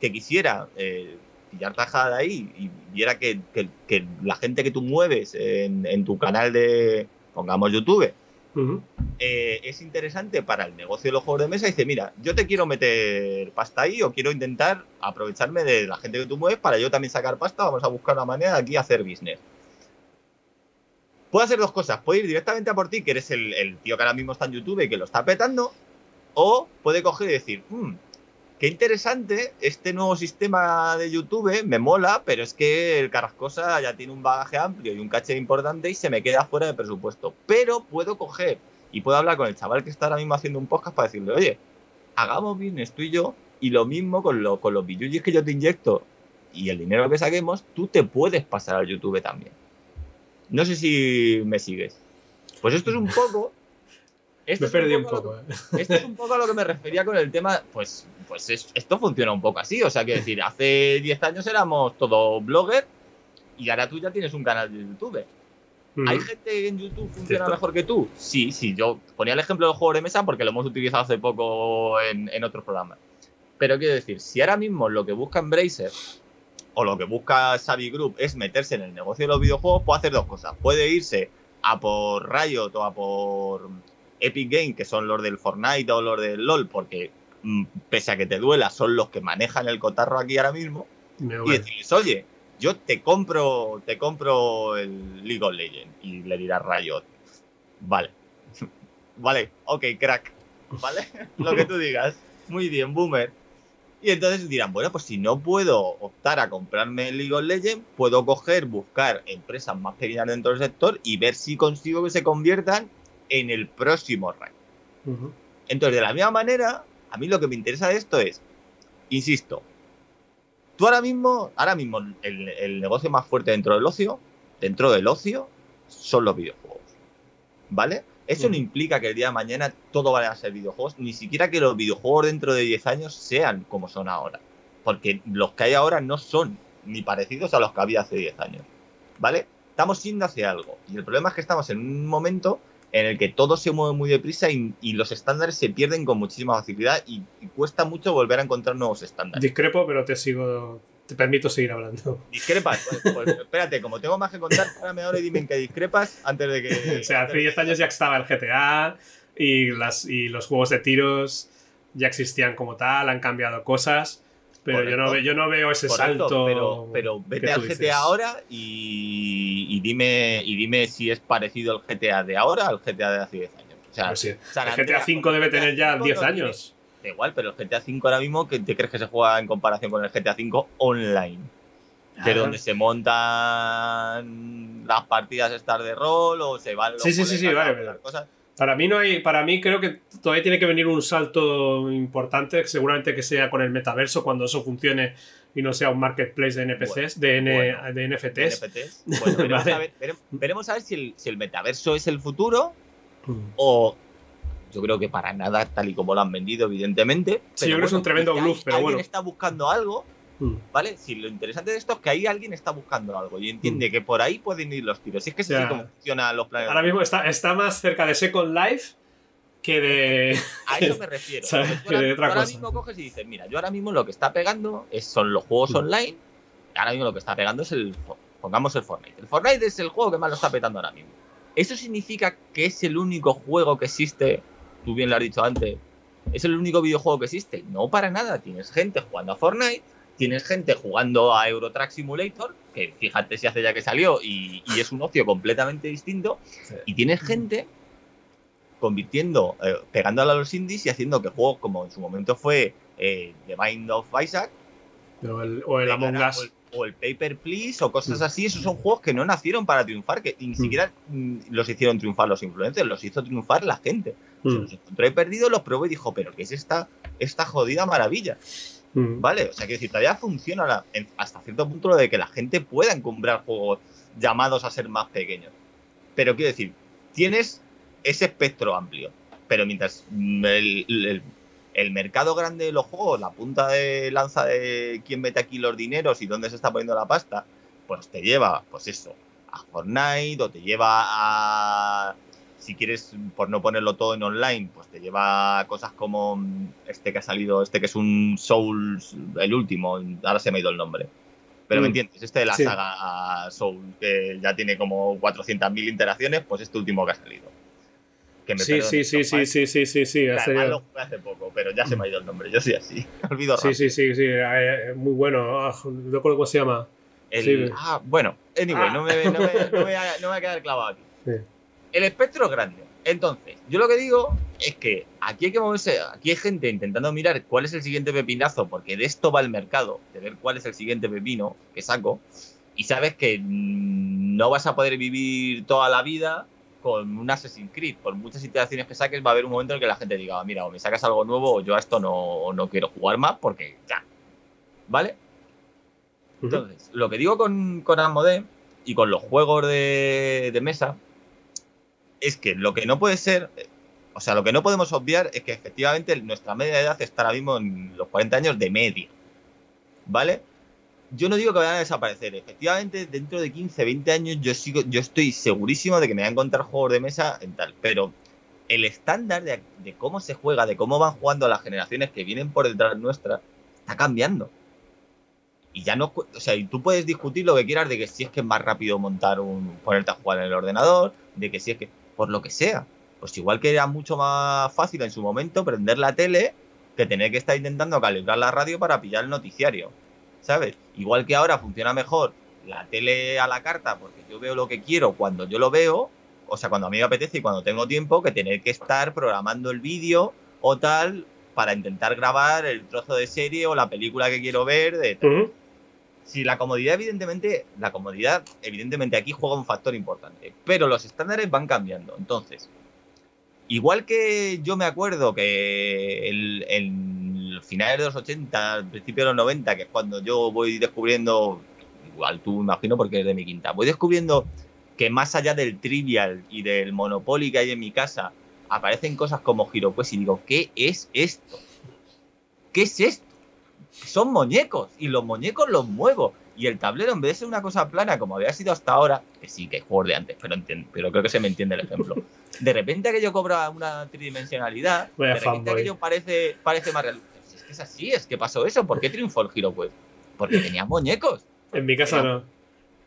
que quisiera eh, pillar tajada de ahí y viera que, que- que la gente que tú mueves en, en tu canal de, pongamos YouTube, Eh, es interesante para el negocio de los juegos de mesa. Dice, mira, yo te quiero meter pasta ahí o quiero intentar aprovecharme de la gente que tú mueves para yo también sacar pasta, vamos a buscar una manera de aquí hacer business. Puede hacer dos cosas, puede ir directamente a por ti, que eres el, el tío que ahora mismo está en YouTube y que lo está petando, o puede coger y decir, "Hmm, qué interesante, este nuevo sistema de YouTube me mola, pero es que el Carrascosa ya tiene un bagaje amplio y un caché importante y se me queda fuera de presupuesto. Pero puedo coger y puedo hablar con el chaval que está ahora mismo haciendo un podcast para decirle, oye, hagamos bien esto y yo, y lo mismo con, lo, con los billullis que yo te inyecto y el dinero que saquemos, tú te puedes pasar al YouTube también. No sé si me sigues. Pues esto es un poco... esto Me perdí un poco. eh. esto es un poco a lo que me refería con el tema, pues, pues es- esto funciona un poco así. O sea, que decir, hace 10 años éramos todos bloggers y ahora tú ya tienes un canal de YouTube. Mm. ¿Hay gente en YouTube que funciona Cierto. mejor que tú? Sí, sí. Yo ponía el ejemplo del juego de mesa porque lo hemos utilizado hace poco en, en otros programas. Pero quiero decir, si ahora mismo lo que busca Embracer o lo que busca Savvy Group es meterse en el negocio de los videojuegos, puede hacer dos cosas. Puede irse a por Riot o a por Epic Games, que son los del Fortnite o los del LOL, porque pese a que te duela, son los que manejan el cotarro aquí ahora mismo Me y decirles, oye, yo te compro, te compro el League of Legends. Y le dirá Riot, vale, vale, ok, crack, vale, lo que tú digas, muy bien, boomer. Y entonces dirán, bueno, pues si no puedo optar a comprarme el League of Legends, puedo coger, buscar empresas más pequeñas dentro del sector y ver si consigo que se conviertan en el próximo rank. Entonces, de la misma manera, a mí lo que me interesa de esto es, insisto, tú ahora mismo, ahora mismo el, el negocio más fuerte dentro del ocio, dentro del ocio, son los videojuegos. ¿Vale? Eso no Mm. implica que el día de mañana todo vaya a ser videojuegos, ni siquiera que los videojuegos dentro de 10 años sean como son ahora. Porque los que hay ahora no son ni parecidos a los que había hace 10 años. ¿Vale? Estamos yendo hacia algo. Y el problema es que estamos en un momento en el que todo se mueve muy deprisa y, y los estándares se pierden con muchísima facilidad y, y cuesta mucho volver a encontrar nuevos estándares. Discrepo, pero te sigo. Te permito seguir hablando. ¿Discrepas? Pues, pues, espérate, como tengo más que contar, párame ahora y dime en qué discrepas antes de que... o sea, hace 10 años ya estaba el GTA y, las, y los juegos de tiros ya existían como tal, han cambiado cosas, pero yo no, yo no veo ese Correcto, salto. pero, pero vete al. GTA ahora y, y dime y dime si es parecido el GTA de ahora al GTA de hace 10 años. O sea, sí, San el GTA Andreas V con el debe GTA tener ya V 10 no tiene- años. Da igual, pero el GTA V ahora mismo, ¿qué te crees que se juega en comparación con el GTA V online? De Ah. donde se montan las partidas estas de rol o se van los Sí, sí, sí, vale. cosas. Para mí no hay, para mí creo que todavía tiene que venir un salto importante, seguramente que sea con el metaverso cuando eso funcione y no sea un marketplace de NPCs, de, N- bueno. de NFTs. NFTs. Bueno, veremos, Vale. a ver, veremos- veremos a ver si el, si el metaverso es el futuro Mm. o yo creo que para nada tal y como lo han vendido evidentemente Sí, pero yo creo que es un tremendo bluff, pero alguien bueno. está buscando algo. Vale si lo interesante de esto es que ahí alguien está buscando algo y entiende que por ahí pueden ir los tiros si es que Mm. O sea, sí cómo funcionan los planes Ahora mismo está, está más cerca de Second Life que de. a eso me refiero ahora, de otra tú ahora cosa. mismo coges y dices mira yo ahora mismo lo que está pegando es, son los juegos Mm. online ahora mismo lo que está pegando es el pongamos el Fortnite el Fortnite es el juego que más lo está petando ahora mismo eso significa que es el único juego que existe tú bien lo has dicho antes, es el único videojuego que existe. No para nada. Tienes gente jugando a Fortnite, tienes gente jugando a Euro Truck Simulator, que fíjate si hace ya que salió y, y es un ocio completamente distinto. Y tienes gente convirtiendo, eh, pegándole a los indies y haciendo que juegos como en su momento fue eh, The Mind of Isaac O el, o el Among Us. o el- o el Paper Please o cosas Mm. así, esos son juegos que no nacieron para triunfar, que ni siquiera mm, los hicieron triunfar los influencers, los hizo triunfar la gente. Se Mm. los encontró ahí perdidos, los probó y dijo, pero ¿qué es esta, esta jodida maravilla? Mm. ¿Vale? O sea, que decir, todavía funciona en- hasta cierto punto lo de que la gente pueda comprar juegos llamados a ser más pequeños. Pero quiero decir, tienes ese espectro amplio. Pero mientras el, el- el mercado grande de los juegos, la punta de lanza de quién mete aquí los dineros y dónde se está poniendo la pasta, pues te lleva, pues eso, a Fortnite o te lleva a. Si quieres, por no ponerlo todo en online, pues te lleva a cosas como mm, este que ha salido, este que es un Souls, el último, ahora se me ha ido el nombre. Pero me Mm. entiendes, este de la Sí. saga Souls, que ya tiene como 400.000 interacciones, pues este último que ha salido. Que me Sí, sí, sí, sí, sí, sí, sí, sí. Además lo jugué hace poco, pero ya se me ha ido el nombre. Yo soy así. Olvido Sí, rápido. sí, sí, sí. eh, muy bueno. Ah, no recuerdo cómo se llama. El- sí. ah, bueno, anyway, Ah. no, me, no, me, no me no me voy a quedar clavado aquí. Sí. El espectro es grande. Entonces, yo lo que digo es que aquí hay que moverse, aquí hay gente intentando mirar cuál es el siguiente pepinazo, porque de esto va el mercado, de ver cuál es el siguiente pepino que saco, y sabes que mm, no vas a poder vivir toda la vida con un Assassin's Creed. Por muchas iteraciones que saques, va a haber un momento en el que la gente diga, mira, o me sacas algo nuevo o yo a esto no, no quiero jugar más porque ya. ¿Vale? Entonces, lo que digo con, con y con los juegos de, de mesa es que lo que no puede ser, eh, o sea, lo que no podemos obviar es que efectivamente nuestra media edad está ahora mismo en los 40 años de media. ¿Vale? yo no digo que vayan a desaparecer. Efectivamente, dentro de 15, 20 años, yo sigo, yo estoy segurísimo de que me voy a encontrar juegos de mesa en tal. Pero el estándar de, de cómo se juega, de cómo van jugando las generaciones que vienen por detrás nuestra, está cambiando. Y ya no, o sea, y tú puedes discutir lo que quieras de que si es que es más rápido montar un, ponerte a jugar en el ordenador, de que si es que, por lo que sea. Pues igual que era mucho más fácil en su momento prender la tele que tener que estar intentando calibrar la radio para pillar el noticiario. ¿Sabes? Igual que ahora funciona mejor la tele a la carta porque yo veo lo que quiero cuando yo lo veo, o sea, cuando a mí me apetece y cuando tengo tiempo, que tener que estar programando el vídeo o tal para intentar grabar el trozo de serie o la película que quiero ver. De. Si la comodidad, evidentemente, la comodidad, evidentemente aquí juega un factor importante, pero los estándares van cambiando. Entonces, igual que yo me acuerdo que el, el finales de los 80, al principio de los 90, que es cuando yo voy descubriendo, igual tú imagino porque es de mi quinta, voy descubriendo que más allá del trivial y del Monopoly que hay en mi casa, aparecen cosas como HeroQuest y digo, ¿qué es esto? ¿Qué es esto? Son muñecos y los muñecos los muevo. Y el tablero, en vez de ser una cosa plana como había sido hasta ahora, que sí, que hay juegos de antes, pero, pero creo que se me entiende el ejemplo. De repente aquello cobra una tridimensionalidad, de repente aquello parece, parece más real. Es que es así, es que pasó eso. ¿Por qué triunfó el HeroQuest? Porque tenía muñecos. En mi casa Pero- no.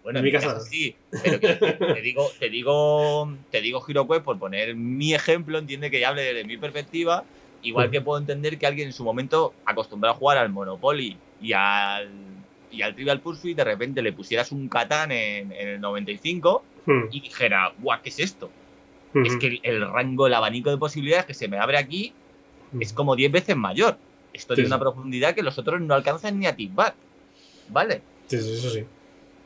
Bueno, En en mi mi casa casa no. sí, pero que- te digo, te digo, te digo HeroQuest por poner mi ejemplo, entiende que ya hable desde mi perspectiva, igual que puedo entender que alguien en su momento acostumbrado a jugar al Monopoly y al y al Trivial Pursuit de repente le pusieras un Catán en, en el 95 Hmm, y dijera, "Buah, ¿qué es esto?" hmm, Es que el, el rango, el abanico de posibilidades que se me abre aquí hmm. es como 10 veces mayor. Esto Sí, tiene una sí. profundidad que los otros no alcanzan ni a tisbar. ¿Vale? Sí, sí, eso sí.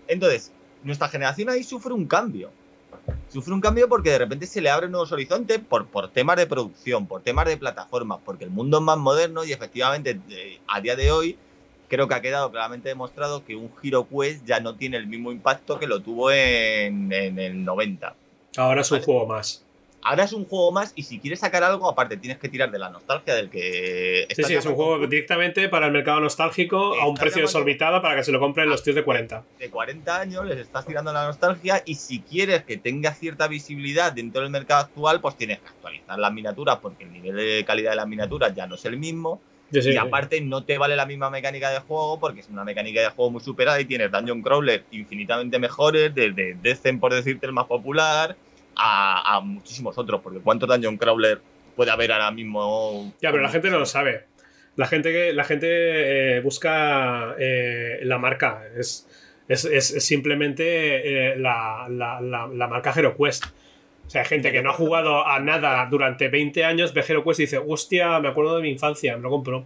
Entonces, nuestra generación ahí sufre un cambio. Sufre un cambio porque de repente se le abren nuevos horizontes por, por temas de producción, por temas de plataformas, porque el mundo es más moderno y efectivamente eh, a día de hoy creo que ha quedado claramente demostrado que un HeroQuest ya no tiene el mismo impacto que lo tuvo en, en el 90. Ahora es un Vale. juego más. Ahora es un juego más y si quieres sacar algo, aparte tienes que tirar de la nostalgia del que... Sí, sí, es un juego directamente para el mercado nostálgico a un precio desorbitado para que se lo compren los tíos de 40. de 40 años, les estás tirando la nostalgia y si quieres que tenga cierta visibilidad dentro del mercado actual, pues tienes que actualizar las miniaturas porque el nivel de calidad de las miniaturas ya no es el mismo Sí, sí, y sí. aparte no te vale la misma mecánica de juego porque es una mecánica de juego muy superada y tienes Dungeon Crawler infinitamente mejores, desde Decen por decirte el más popular a, a muchísimos otros, porque ¿cuántos Dungeon Crawler puede haber ahora mismo? Ya, pero la gente no lo sabe. La gente, que, la gente eh, busca eh, la marca. Es, es, es- es simplemente eh, la, la- la- la marca HeroQuest. O sea, hay gente que no ha jugado a nada durante 20 años, ve HeroQuest y dice, hostia, me acuerdo de mi infancia, me lo compro.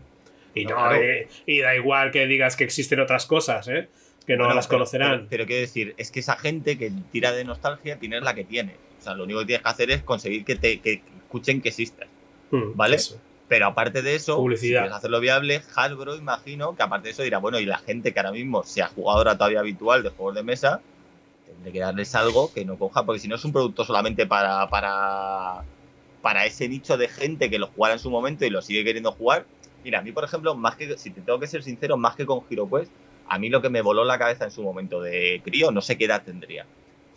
Y, no, Claro. y da igual que digas que existen otras cosas, ¿eh? que no Bueno, las pero- conocerán. Pero, pero quiero decir, es que esa gente que tira de nostalgia tiene la que tiene. O sea, lo único que tienes que hacer es conseguir que te que escuchen que existas. Hmm, ¿vale? eso. Pero aparte de eso, Publicidad. si quieres hacerlo viable, Hasbro, imagino que aparte de eso dirá, bueno, y la gente que ahora mismo sea jugadora todavía habitual de juegos de mesa, tendré que darles algo que no coja, porque si no es un producto solamente para, para, para ese nicho de gente que lo jugara en su momento y lo sigue queriendo jugar. Mira, a mí, por ejemplo, más que, si te tengo que ser sincero, más que con HeroQuest, a mí lo que me voló la cabeza en su momento de crío, no sé qué edad tendría,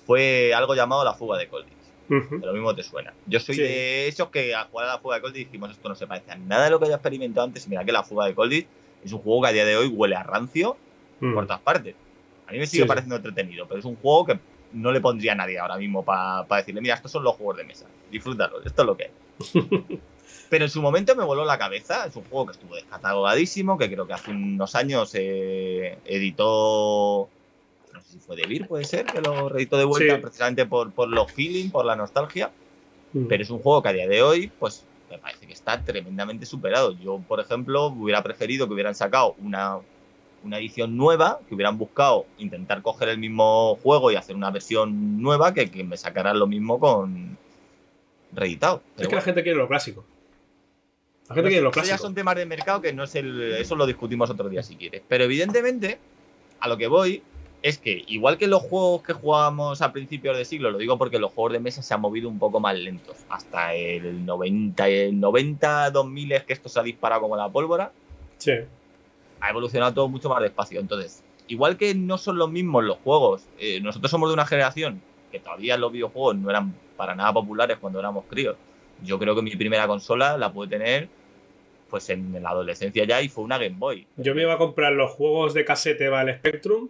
fue algo llamado la fuga de Colditch. Ujú. Que lo mismo te suena. Yo soy Sí. de esos que al jugar a la fuga de Colditch dijimos esto no se parece a nada de lo que haya experimentado antes. Y mira que la fuga de Colditch es un juego que a día de hoy huele a rancio Hmm. por todas partes. A mí me sigue Sí, sí. pareciendo entretenido, pero es un juego que no le pondría a nadie ahora mismo para decirle, mira, estos son los juegos de mesa, disfrútalos, esto es lo que hay. pero en su momento me voló la cabeza, es un juego que estuvo descatalogadísimo, que creo que hace unos años eh, editó, no sé si fue De Beer, puede ser, que lo reeditó de vuelta Sí. precisamente por, por los feeling, por la nostalgia. Hmm. Pero es un juego que a día de hoy, pues me parece que está tremendamente superado. Yo, por ejemplo, hubiera preferido que hubieran sacado una, una edición nueva, que hubieran buscado intentar coger el mismo juego y hacer una versión nueva, que, que me sacaran lo mismo con reeditado. es que la gente quiere lo clásico. La gente quiere lo eso ya clásico. son temas de mercado que no es el. Eso lo discutimos otro día si quieres. Pero evidentemente, a lo que voy es que, igual que los juegos que jugábamos a principios de siglo, lo digo porque los juegos de mesa se han movido un poco más lentos. Hasta el 90, el 90, 2000 es que esto se ha disparado como la pólvora Sí. ha evolucionado todo mucho más despacio. Entonces, igual que no son los mismos los juegos, eh, nosotros somos de una generación que todavía los videojuegos no eran para nada populares cuando éramos críos. Yo creo que mi primera consola la pude tener pues en la adolescencia ya y fue una Game Boy. Yo me iba a comprar los juegos de casete el Spectrum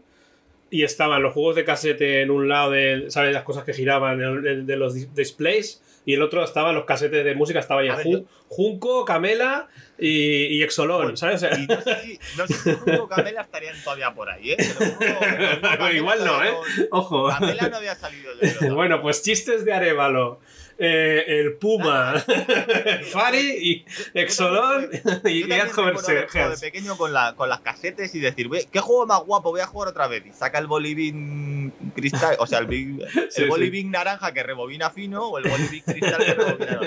y estaban los juegos de casete en un lado de, ¿sabes? Las cosas que giraban de, de los displays y el otro estaban los casetes de música, estaba ya Junco, Camela y, y Exolón, ¿sabes? Y no sé si, no sé si Junco o Camela estarían todavía por ahí, ¿eh? Pero igual no, ¿eh? Ojo. Camela no había salido de Bueno, pues chistes de Arevalo. Eh, el Puma, Fari y Exolón y Adjoverse. de pequeño con, la, con las casetes y decir, ¿qué juego más guapo? Voy a jugar otra vez. Y saca el Boliving cristal, o sea, el, el Boliving naranja que rebobina fino o el Boliving cristal que rebobina.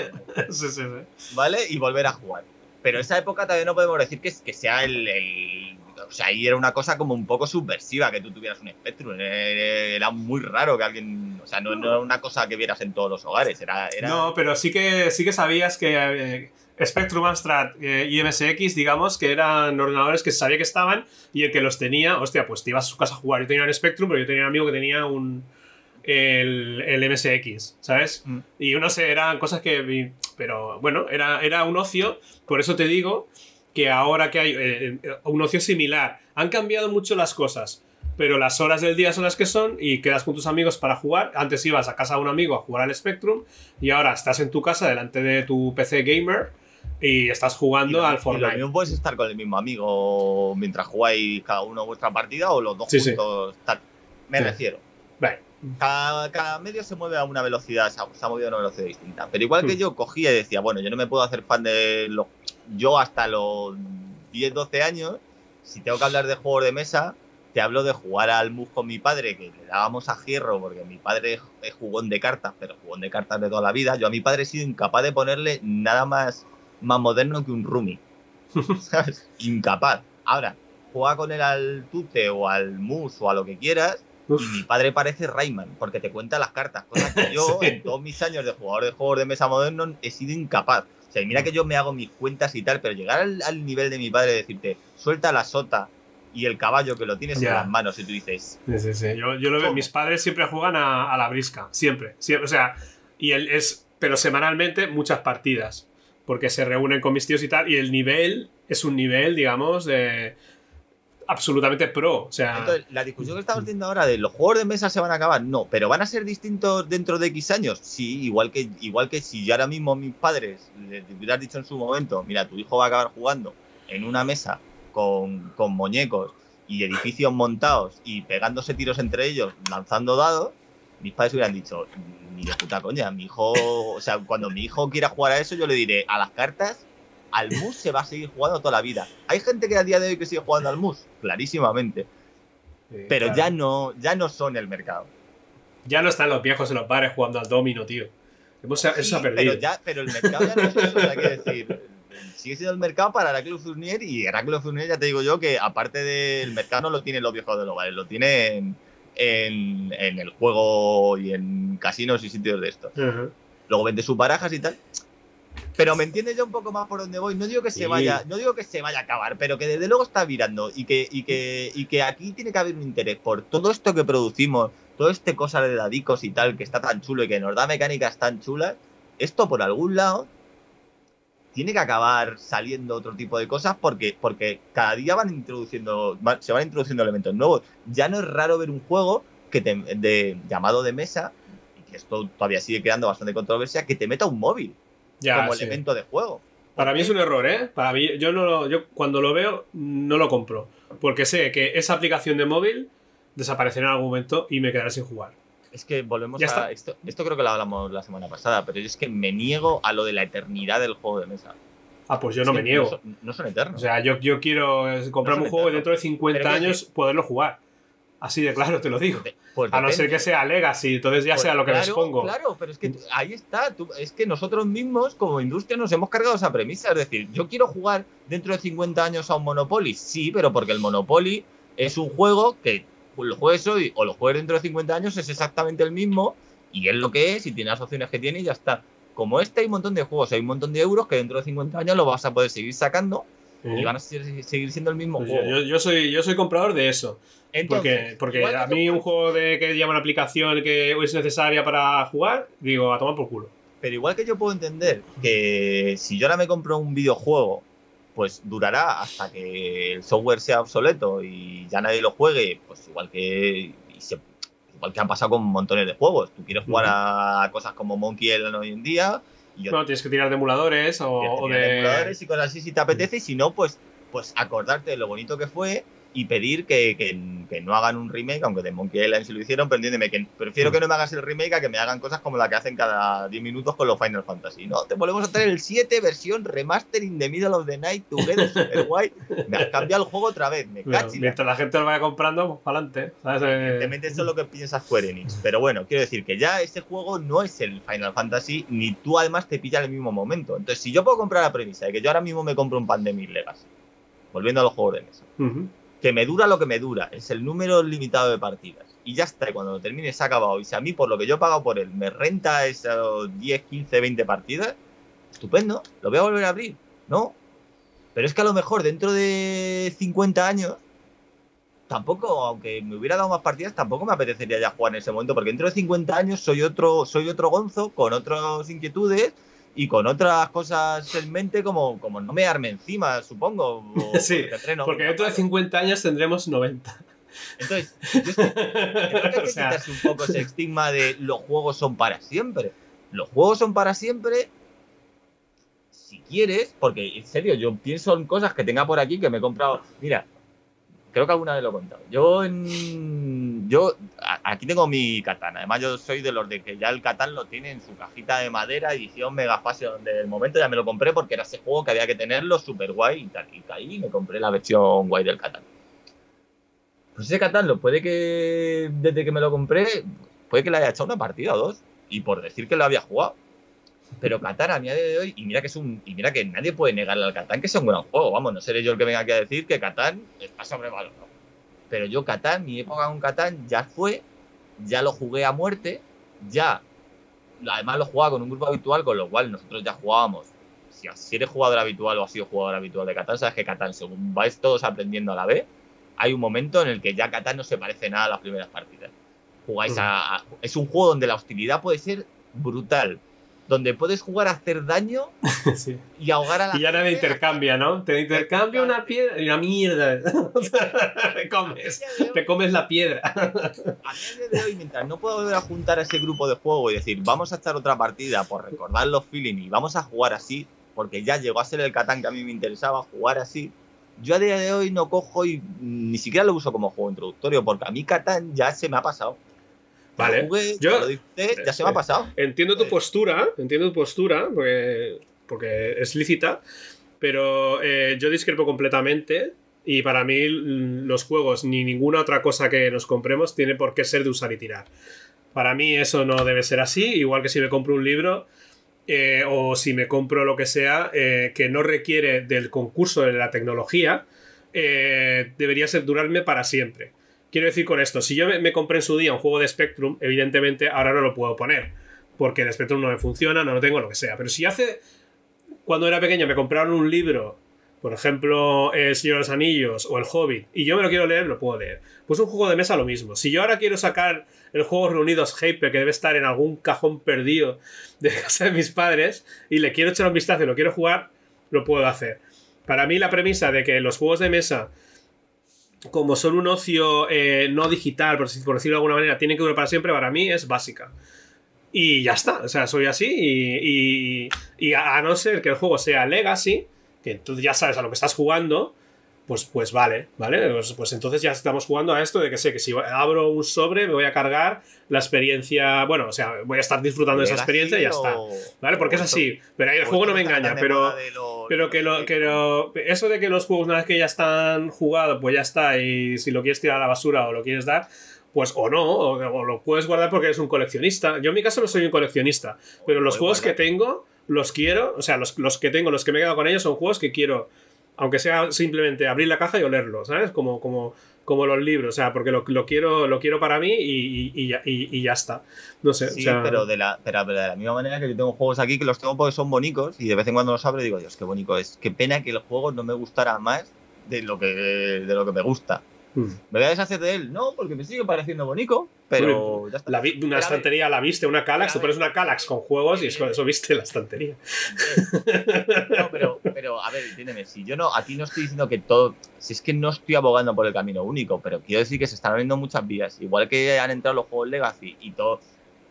Sí, sí, sí. ¿Vale? Y volver a jugar. Pero esa época también no podemos decir que, que sea el, sea, ahí era una cosa como un poco subversiva que tú tuvieras un Spectrum. Era muy raro que alguien. O sea, no, era una cosa que vieras en todos los hogares. Era, No, pero sí que, sí que sabías que eh, Spectrum, Amstrad eh, y MSX, digamos, que eran ordenadores que sabía que estaban y el que los tenía, hostia, pues te ibas a su casa a jugar. Yo tenía un Spectrum, pero yo tenía un amigo que tenía un. El, el MSX, ¿sabes? Mm. Y no sé, eran cosas que. Pero bueno, era, era un ocio. Por eso te digo que ahora que hay eh, eh, un ocio similar. Han cambiado mucho las cosas, pero las horas del día son las que son y quedas con tus amigos para jugar. Antes ibas a casa de un amigo a jugar al Spectrum y ahora estás en tu casa delante de tu PC gamer y estás jugando al Fortnite. no puedes estar con el mismo amigo mientras jugáis cada uno vuestra partida o los dos juntos. Me refiero. Cada, medio se mueve a una velocidad, se ha, movido a una velocidad distinta. Pero igual que hmm. yo cogía y decía, bueno, yo no me puedo hacer fan de los yo hasta los 10, 12 años, si tengo que hablar de juegos de mesa, te hablo de jugar al mus con mi padre, que le dábamos a hierro, porque mi padre es jugón de cartas, pero jugón de cartas de toda la vida. Yo a mi padre he sido incapaz de ponerle nada más, más moderno que un Rumi. ¿Sabes? Incapaz. Ahora, juega con él al Tute o al Mus o a lo que quieras. Y mi padre parece Rayman, porque te cuenta las cartas, cosas que yo en todos mis años de jugador de juegos de mesa moderno he sido incapaz. O sea, mira que yo me hago mis cuentas y tal, pero llegar al, nivel de mi padre y decirte, suelta la sota y el caballo que lo tienes en las manos y tú dices... Sí, sí, sí. Yo, lo veo, mis padres siempre juegan a, la brisca, siempre, siempre. O sea, y él es, pero semanalmente muchas partidas, porque se reúnen con mis tíos y tal, y el nivel es un nivel, digamos, de absolutamente pro. O sea... Entonces, la discusión que estamos teniendo ahora de los juegos de mesa se van a acabar, no, pero van a ser distintos dentro de X años. Sí, igual que, igual que si ahora mismo mis padres les hubieran dicho en su momento, mira, tu hijo va a acabar jugando en una mesa con, con muñecos y edificios montados y pegándose tiros entre ellos, lanzando dados, mis padres hubieran dicho, ni de puta coña, mi hijo, o sea, cuando mi hijo quiera jugar a eso, yo le diré, a las cartas al MUS se va a seguir jugando toda la vida. Hay gente que a día de hoy que sigue jugando al MUS, clarísimamente. pero ya no, ya no son el mercado. Ya no están los viejos en los bares jugando al domino, tío. eso se ha perdido. Pero, ya, pero el mercado ya no es eso, hay que decir. Sigue siendo el mercado para Heraclio Fournier y Heraclio Fournier ya te digo yo que aparte del mercado no lo tienen los viejos de los bares, lo tienen en, el juego y en casinos y sitios de estos. Luego vende sus barajas y tal. Pero me entiendes ya un poco más por dónde voy. No digo que se vaya, no digo que se vaya a acabar, pero que desde luego está virando y que, y que, y que aquí tiene que haber un interés por todo esto que producimos, todo este cosa de dadicos y tal, que está tan chulo y que nos da mecánicas tan chulas. Esto por algún lado tiene que acabar saliendo otro tipo de cosas porque, porque cada día van introduciendo, se van introduciendo elementos nuevos. Ya no es raro ver un juego que de, llamado de mesa, y que esto todavía sigue creando bastante controversia, que te meta un móvil como elemento de juego. Para mí es un error, ¿eh? Para mí, yo, no yo cuando lo veo no lo compro. Porque sé que esa aplicación de móvil desaparecerá en algún momento y me quedaré sin jugar. Es que volvemos a. Esto, esto creo que lo hablamos la semana pasada, pero es que me niego a lo de la eternidad del juego de mesa. Ah, pues yo no me niego. No son, eternos. O sea, yo, yo quiero comprarme un juego y dentro de 50 años poderlo jugar. Así de claro te lo digo. Pues a no ser que sea Legacy, entonces ya pues sea lo que les pongo. Claro, pero es que ahí está. es que nosotros mismos, como industria, nos hemos cargado esa premisa. Es decir, yo quiero jugar dentro de 50 años a un Monopoly. Sí, pero porque el Monopoly es un juego que lo juegues hoy o lo juegues dentro de 50 años es exactamente el mismo y es lo que es y tiene las opciones que tiene y ya está. Como este hay un montón de juegos, hay un montón de euros que dentro de 50 años lo vas a poder seguir sacando y van a seguir siendo el mismo Pues juego. yo, yo soy, yo soy comprador de eso. Entonces, porque porque a mí un juego de que llama una aplicación que es necesaria para jugar, digo, a tomar por culo. Pero igual que yo puedo entender que si yo ahora me compro un videojuego, pues durará hasta que el software sea obsoleto y ya nadie lo juegue, pues igual que y se- igual que han pasado con montones de juegos. Tú quieres jugar a cosas como Monkey Island hoy en día yo No, tienes que tirar de emuladores o, o tirar de. emuladores y cosas así si te apetece, y si no, pues, pues acordarte de lo bonito que fue y pedir que, que- que no hagan un remake, aunque de Monkey Island sí lo hicieron, pero entiéndeme que prefiero Mm. que no me hagas el remake a que me hagan cosas como la que hacen cada 10 minutos con los Final Fantasy. No, te volvemos a traer el 7 versión remastering de Middle of the Night, Together, super guay. Me has cambiado el juego otra vez, me Bueno, cachi. mientras la gente lo vaya comprando, pues para adelante. Eh, Evidentemente eso es lo que piensa Square Enix. Pero bueno, quiero decir que ya ese juego no es el Final Fantasy, ni tú además te pilla en el mismo momento. Entonces, si yo puedo comprar la premisa de que yo ahora mismo me compro un Pandemic Legacy, volviendo a los juegos de mesa, ujú. Que me dura lo que me dura, es el número limitado de partidas, y ya está, y cuando lo termine se ha acabado, y si a mí por lo que yo he pagado por él me renta esos 10, 15, 20 partidas, estupendo, lo voy a volver a abrir, ¿no? Pero es que a lo mejor dentro de 50 años tampoco, aunque me hubiera dado más partidas, tampoco me apetecería ya jugar en ese momento, porque dentro de 50 años soy otro, soy otro gonzo con otras inquietudes y con otras cosas en mente como, como no me arme encima, supongo. o Sí, Porque dentro de 50 años tendremos 90. Entonces, yo es que creo que o sea, quitarse un poco ese estigma de los juegos son para siempre. Los juegos son para siempre si quieres, porque en serio, yo pienso en cosas que tenga por aquí que me he comprado. Mira, creo que alguna vez lo he contado. Yo en. Yo. Aquí tengo mi katana. Además, yo soy de los de que ya el katana lo tiene en su cajita de madera, edición Megaface, donde el momento ya me lo compré porque era ese juego que había que tenerlo súper guay y caí y me compré la versión guay del katana. Pues ese Catán lo puede que desde que me lo compré, puede que le haya echado una partida o dos. Y por decir que lo había jugado. Pero Catán a día de hoy, y mira que es un. Y mira que nadie puede negarle al Catán que es un gran juego. Vamos, no seré yo el que venga aquí a decir que Catán está sobrevalorado. Pero yo Catán, mi época con Catán ya fue, ya lo jugué a muerte, ya. Además lo jugaba con un grupo habitual, con lo cual nosotros ya jugábamos. Si, si eres jugador habitual o has sido jugador habitual de Catán, sabes que Catán, según vais todos aprendiendo a la vez, hay un momento en el que ya Catán no se parece nada a las primeras partidas. Jugáis a, a- es un juego donde la hostilidad puede ser brutal, donde puedes jugar a hacer daño sí. y ahogar a la Y ya gente. intercambia, ¿no? Te intercambia una piedra y una mierda. te comes. Te comes la piedra. A día de hoy, mientras no puedo volver a juntar a ese grupo de juego y decir, vamos a echar otra partida por recordar los feelings y vamos a jugar así, porque ya llegó a ser el Catán que a mí me interesaba jugar así, yo a día de hoy no cojo y ni siquiera lo uso como juego introductorio, porque a mí Catán ya se me ha pasado. Vale. Jugué, Yo- ya lo disfruté, ya se me ha pasado. Entiendo tu Sí. postura, entiendo tu postura, porque, porque es lícita, pero eh, yo discrepo completamente. Y para mí, los juegos ni ninguna otra cosa que nos compremos tiene por qué ser de usar y tirar. Para mí, eso no debe ser así. Igual que si me compro un libro eh, o si me compro lo que sea eh, que no requiere del concurso de la tecnología, eh, debería ser durarme para siempre. Quiero decir con esto, si yo me, compré en su día un juego de Spectrum, evidentemente ahora no lo puedo poner, porque el Spectrum no me funciona, no lo tengo, lo que sea. Pero si hace, cuando era pequeño, me compraron un libro, por ejemplo, El Señor de los Anillos o El Hobbit, y yo me lo quiero leer, lo puedo leer. Pues un juego de mesa lo mismo. Si yo ahora quiero sacar el juego Reunidos Hyper, que debe estar en algún cajón perdido de casa de mis padres, y le quiero echar un vistazo y lo quiero jugar, lo puedo hacer. Para mí la premisa de que los juegos de mesa como son un ocio eh, no digital, por, por decirlo de alguna manera, tienen que durar para siempre, para mí es básica. Y ya está, o sea, soy así y, y- a, a no ser que el juego sea Legacy, que tú ya sabes a lo que estás jugando, pues, pues vale, ¿vale? Pues, pues entonces ya estamos jugando a esto de que sé que si abro un sobre me voy a cargar la experiencia, bueno, o sea, voy a estar disfrutando de esa experiencia y ya está, ¿vale? Porque es así, pero ahí el juego no me engaña, pero... Pero que lo, que lo- eso de que los juegos una vez que ya están jugados, pues ya está, y si lo quieres tirar a la basura o lo quieres dar, pues o no, o, o lo puedes guardar porque eres un coleccionista. Yo en mi caso no soy un coleccionista, pero los puedes juegos que tengo, los quiero, o sea, los, los que tengo, los que me he quedado con ellos son juegos que quiero Aunque sea simplemente abrir la caja y olerlo, ¿sabes? Como, como, como los libros, o sea, porque lo, lo quiero, lo quiero para mí y, y- y ya, y- y ya está. No sé, Sí, o sea, pero, de la, pero de la misma manera que yo tengo juegos aquí que los tengo porque son bonitos y de vez en cuando los abro y digo, Dios, qué bonito es. Qué pena que el juego no me gustara más de lo que, de lo que me gusta. Mm. ¿Me voy a deshacer de él? No, porque me sigue pareciendo bonito, pero ya está. La vi- una estantería la viste, una Calax, tú pones una Calax con juegos y eso, eso viste la estantería. No, pero, pero a ver, entiéndeme, si yo no, aquí no estoy diciendo que todo, si es que no estoy abogando por el camino único, pero quiero decir que se están abriendo muchas vías, igual que han entrado los juegos Legacy y todo.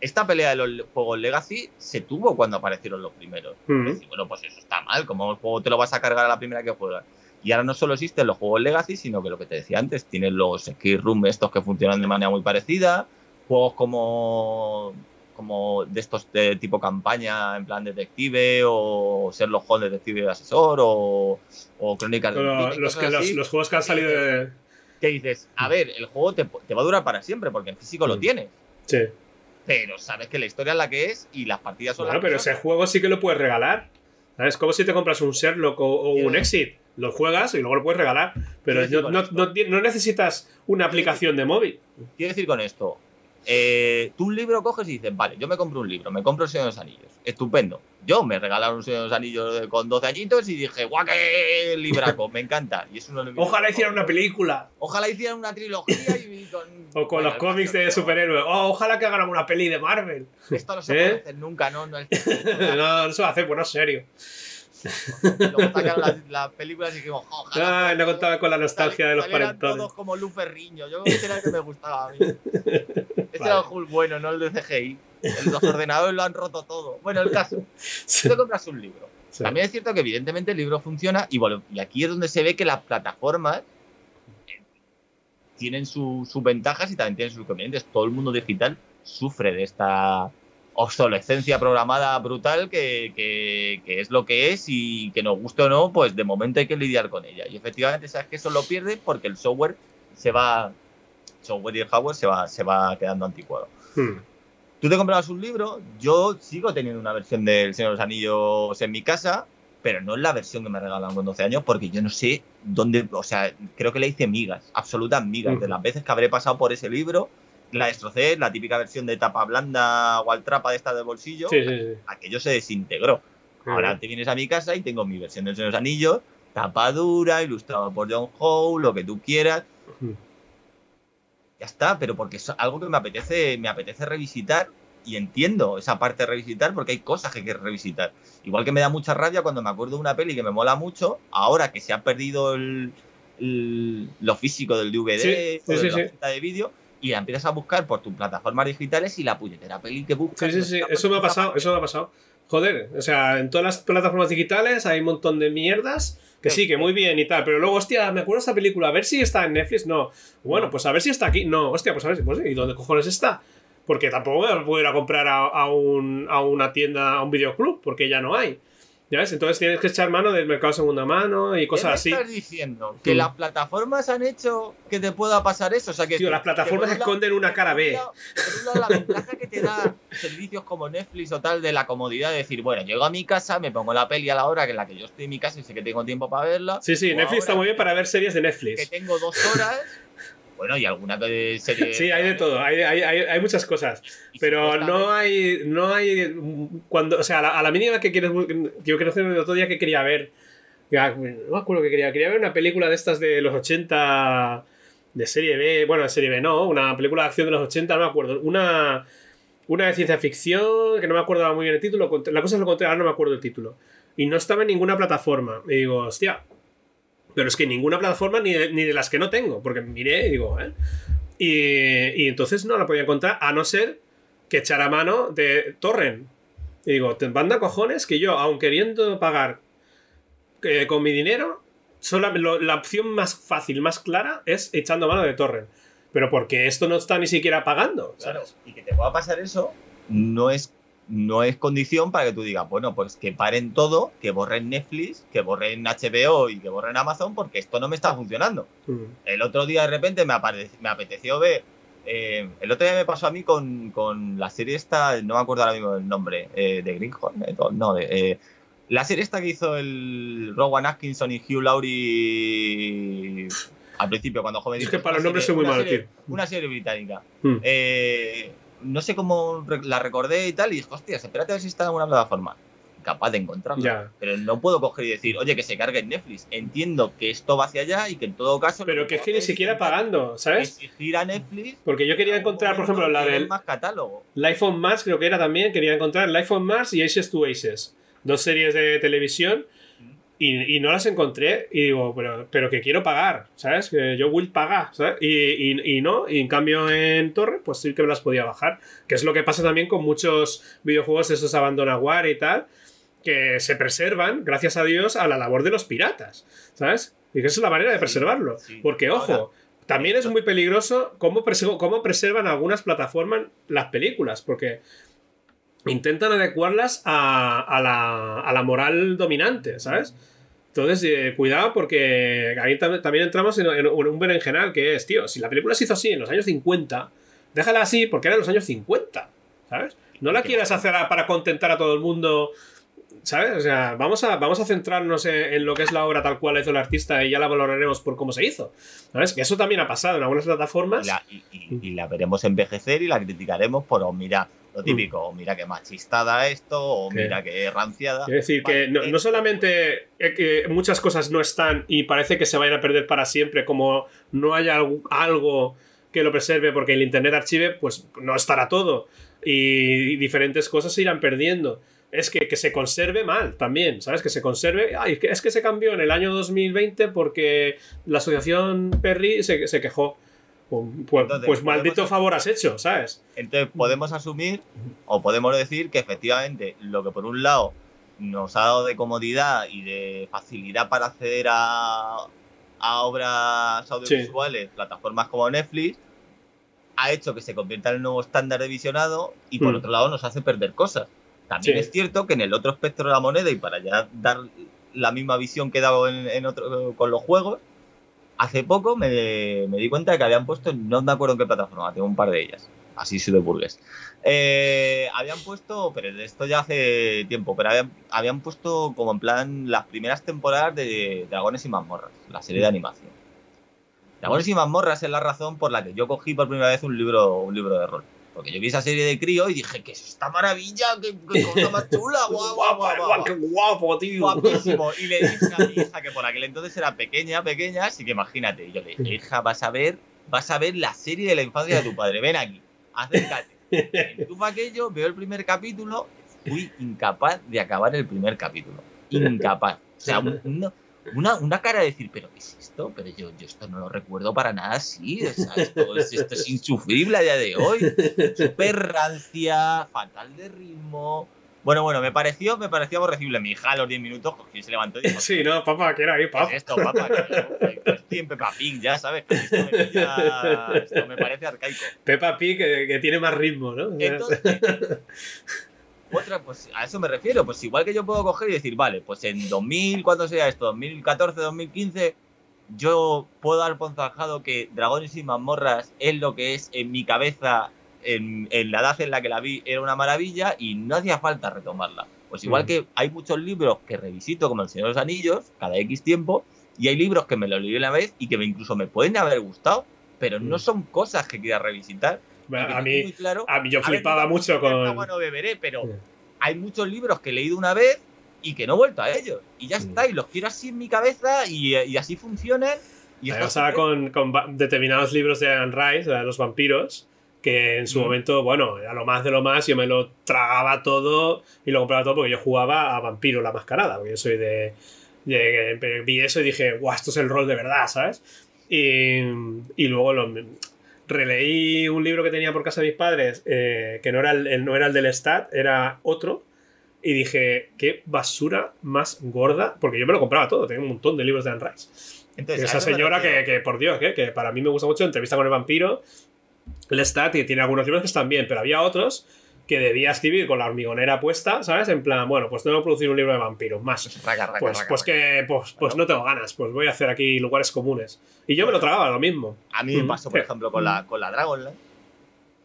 Esta pelea de los juegos Legacy se tuvo cuando aparecieron los primeros. Mm. Decir, bueno, pues eso está mal, como el juego te lo vas a cargar a la primera que juegas. Y ahora no solo existen los juegos Legacy, sino que lo que te decía antes, tienes los Escape Room estos que funcionan de manera muy parecida, juegos como como de estos de tipo campaña en plan detective o Sherlock Holmes detective asesor o, o crónicas los, que, los, los juegos que han salido de. que dices, a ver, el juego te, te va a durar para siempre porque en físico lo Mm. tienes, Sí. pero sabes que la historia es la que es y las partidas son Bueno, las que pero son. ese juego sí que lo puedes regalar. ¿Sabes? Como si te compras un Sherlock o, o un. Exit. Lo juegas y luego lo puedes regalar. Pero no, no, no necesitas una aplicación de móvil. Quiero decir con esto, eh, tú un libro coges y dices, vale, yo me compro un libro, me compro el Señor de los Anillos. Estupendo. Yo me regalaron un Señor de los Anillos con 12 añitos y dije, guau, qué libraco, me encanta. Y Ojalá hicieran una película. Ojalá hicieran una trilogía y con. O con los cómics de superhéroes. Oh, ojalá que hagan una peli de Marvel. Esto no se ¿Eh? puede hacer nunca, ¿no? no, no se va a hacer, bueno, serio. Luego sacaron las, las películas y dijimos, ojalá. Ay, no contaba con la nostalgia de los cuarentones. todos como Luz Ferriño. Yo ese era el que me gustaba a mí. Ese era el Hulk bueno, no el de CGI. Los ordenadores lo han roto todo. Bueno, el caso. Sí, Tú compras un libro. sí. También es cierto que evidentemente el libro funciona y, bueno, y aquí es donde se ve que las plataformas eh, tienen su- sus ventajas y también tienen sus inconvenientes. Todo el mundo digital sufre de esta obsolescencia programada brutal que, que- que es lo que es y que nos guste o no, pues de momento hay que lidiar con ella. Y efectivamente sabes que eso lo pierdes porque el software se va, software y el hardware se va, se va quedando anticuado. Hmm. Tú te comprabas un libro, yo sigo teniendo una versión del Señor de los Anillos en mi casa, pero no es la versión que me regalaron con 12 años porque yo no sé dónde, o sea, creo que le hice migas, absolutas migas, de las veces que habré pasado por ese libro, la destrocé, la típica versión de tapa blanda o altrapa de esta de bolsillo, Sí, sí, sí. aquello se desintegró. Ahora te vienes a mi casa y tengo mi versión del Señor de los Anillos, tapa dura, ilustrado por John Howe, lo que tú quieras, ya está, pero porque es algo que me apetece, me apetece revisitar y entiendo esa parte de revisitar porque hay cosas que quiero revisitar. Igual que me da mucha rabia cuando me acuerdo de una peli que me mola mucho, ahora que se ha perdido el, el- lo físico del DVD o de la cinta de vídeo y la empiezas a buscar por tus plataformas digitales y la puñetera peli que buscas. Sí, sí, sí, eso me ha pasado, eso me ha pasado. Joder, o sea, en todas las plataformas digitales hay un montón de mierdas que sí, que muy bien y tal, pero luego, hostia, me acuerdo de esta película, a ver si está en Netflix, no. Bueno, pues a ver si está aquí, no, hostia, pues a ver si, pues, ¿y dónde cojones está? Porque tampoco me puedo ir a comprar a, a un- a una tienda, a un videoclub, porque ya no hay. ¿Ya ves? Entonces tienes que echar mano del mercado segunda mano y ¿Qué cosas me así. estás diciendo? ¿Que Mm. las plataformas han hecho que te pueda pasar eso? O sea, que, Tío, las que plataformas lado- esconden una que cara B. que por un lado, la ventaja que te da servicios como Netflix o tal de la comodidad de decir, bueno, llego a mi casa, me pongo la peli a la hora que en la que yo estoy en mi casa y sé que tengo tiempo para verla. Sí, sí, Netflix está muy bien para ver series de Que Netflix. tengo dos horas. Bueno, y alguna que serie. Sí, hay de todo, hay, hay, hay, muchas cosas. Pero no hay, no hay, cuando, o sea, a la, a la mínima que quieres, yo creo que el otro día que quería ver, ya, no me acuerdo que quería, quería ver una película de estas de los 80, de serie B, bueno, de serie B no, una película de acción de los 80, no me acuerdo, una, una de ciencia ficción, que no me acuerdo muy bien el título, la cosa es lo contrario, ahora no me acuerdo el título, y no estaba en ninguna plataforma, y digo, hostia, pero es que ninguna plataforma ni de, ni de las que no tengo, porque miré y digo, ¿eh? Y, y entonces no la podía encontrar, a no ser que echara mano de Torrent. Y digo, te banda cojones que yo, aun queriendo pagar eh, con mi dinero, sola- lo- la opción más fácil, más clara, es echando mano de Torrent. Pero porque esto no está ni siquiera pagando. Claro, y que te pueda pasar eso no es, no es condición para que tú digas, bueno, pues que paren todo, que borren Netflix, que borren HBO y que borren Amazon porque esto no me está funcionando. Mm. El otro día de repente me, apeteció ver. eh, el otro día me pasó a mí con, con la serie esta, no me acuerdo ahora mismo el nombre, eh, de Greenhorn, eh, no, de, eh, La serie esta que hizo el Rowan Atkinson y Hugh Laurie al principio, cuando joven. Es que para los nombres soy muy una malo, serie- tío. Una serie británica. Hmm. Eh, no sé cómo la recordé y tal, y dije, hostia, espérate a ver si está en alguna plataforma. Capaz de encontrarla. Pero no puedo coger y decir, oye, que se cargue en Netflix. Entiendo que esto va hacia allá y que en todo caso. Pero que es que ni siquiera pagando, ¿sabes? Exigir a Netflix. Porque yo quería encontrar, por ejemplo, la del más catálogo. Life on Mars, creo que era también, quería encontrar Life on Mars y Aces to Aces. Dos series de televisión y, y no las encontré. Y digo, pero, pero que quiero pagar, ¿sabes? Que yo will pagar, ¿sabes? Y, y- y no, y en cambio en Torre, pues sí que me las podía bajar. Que es lo que pasa también con muchos videojuegos, esos Abandonware y tal, que se preservan, gracias a Dios, a la labor de los piratas, ¿sabes? Y que esa es la manera de Sí, preservarlo. sí. Porque, ojo, Ahora, también es muy peligroso cómo, cómo preservan algunas plataformas las películas, porque intentan adecuarlas a, a la, a la moral dominante, ¿sabes? Entonces, eh, cuidado porque ahí tam- también entramos en, en un berenjenal que es, tío, si la película se hizo así en los años 50, déjala así porque era en los años 50, ¿sabes? No la quieras hacer a- para contentar a todo el mundo, ¿sabes? O sea, vamos a, vamos a centrarnos en, en lo que es la obra tal cual la hizo el artista y ya la valoraremos por cómo se hizo, ¿sabes? Que eso también ha pasado en algunas plataformas. Y la, y- y- y la veremos envejecer y la criticaremos por, oh, mira, lo típico, o mira qué machistada esto, o Sí. mira qué ranciada. Quiero decir que Vale, no, eh, no solamente eh, que muchas cosas no están y parece que se vayan a perder para siempre, como no haya algo- que lo preserve porque el Internet Archive, pues no estará todo y, diferentes cosas se irán perdiendo. Es que, que se conserve mal también, ¿sabes? Que se conserve. Ay, es que se cambió en el año 2020 porque la asociación Perry se, se quejó. Pues, pues- Entonces, pues maldito favor has hecho, ¿sabes? Entonces podemos asumir o podemos decir que efectivamente lo que por un lado nos ha dado de comodidad y de facilidad para acceder a, a obras audiovisuales, plataformas como Netflix, ha hecho que se convierta en el nuevo estándar de visionado y por Mm. otro lado nos hace perder cosas. También Sí. es cierto que en el otro espectro de la moneda y para ya dar la misma visión que he dado en, en otro, con los juegos, hace poco me, me di cuenta de que habían puesto, no me acuerdo en qué plataforma, tengo un par de ellas, así soy de burgues. Eh, habían puesto, pero esto ya hace tiempo, pero habían, habían puesto como en plan las primeras temporadas de Dragones y Mazmorras, la serie de animación. Dragones y Mazmorras es la razón por la que yo cogí por primera vez un libro, un libro de rol. Porque yo vi esa serie de crío y dije, ¿qué es esta maravilla? ¿Qué, qué cosa más chula? Guau, guau, guau, guau, qué guapo, tío. guapísimo. Y le dije a mi hija, que por aquel entonces era pequeña, pequeña, así que imagínate. Y yo le dije, hija, vas a ver, vas a ver la serie de la infancia de tu padre. Ven aquí, acércate. Entufa aquello, veo el primer capítulo, fui incapaz de acabar el primer capítulo. Incapaz. O sea, un- una, una, cara de decir, ¿pero qué es esto? Pero yo, yo esto no lo recuerdo para nada así. O sea, esto, es- esto es insufrible a día de hoy. Súper rancia, fatal de ritmo. Bueno, bueno, me pareció, me pareció aborrecible. Mi hija a los 10 minutos cogió y se levantó y dijo, Sí, no, papá, que era ahí, ¿qué papá. es esto, papá? Que estoy en Peppa Pig, ya sabes, que esto me, pilla- esto me parece arcaico. Peppa Pig que, que tiene más ritmo, ¿no? Entonces, otra, pues a eso me refiero. Pues igual que yo puedo coger y decir, vale, pues en 2000, ¿cuándo sea esto? 2014, 2015, yo puedo dar por zanjado que Dragones y Mazmorras es lo que es en mi cabeza, en, en la edad en la que la vi, era una maravilla y no hacía falta retomarla. Pues igual Mm. que hay muchos libros que revisito, como El Señor de los Anillos, cada X tiempo, y hay libros que me los leí una vez y que me incluso me pueden haber gustado, pero no Mm. son cosas que quiera revisitar. A mí, claro a mí yo ver, flipaba no, mucho con. agua no beberé, pero Sí. hay muchos libros que he leído una vez y que no he vuelto a ellos. Y ya está, y los quiero así en mi cabeza y, y así funcionan. Y pasaba con, con determinados libros de Anne Rice, de los vampiros, que en su Mm. momento, bueno, era lo más de lo más, yo me lo tragaba todo y lo compraba todo porque yo jugaba a Vampiro la Mascarada, porque yo soy de... de- vi eso y dije, guau, esto es el rol de verdad, ¿sabes? Y, y luego lo, releí un libro que tenía por casa de mis padres, eh, que no era el, el- no era el del Stat, era otro, y dije, qué basura más gorda, porque yo me lo compraba todo, tenía un montón de libros de Anne Rice. Entonces, Esa señora que, que, por Dios, que, que para mí me gusta mucho Entrevista con el vampiro. Lestat y tiene algunos libros que están bien, pero había otros que debía escribir con la hormigonera puesta, ¿sabes? En plan, bueno, pues tengo que producir un libro de vampiros, más. Raca, raca, Pues, raca, pues raca. que pues, pues no tengo ganas, pues voy a hacer aquí lugares comunes. Y yo me lo tragaba, lo mismo. A mí me Mm. pasó, por Sí. ejemplo, con la, con la Dragonlance.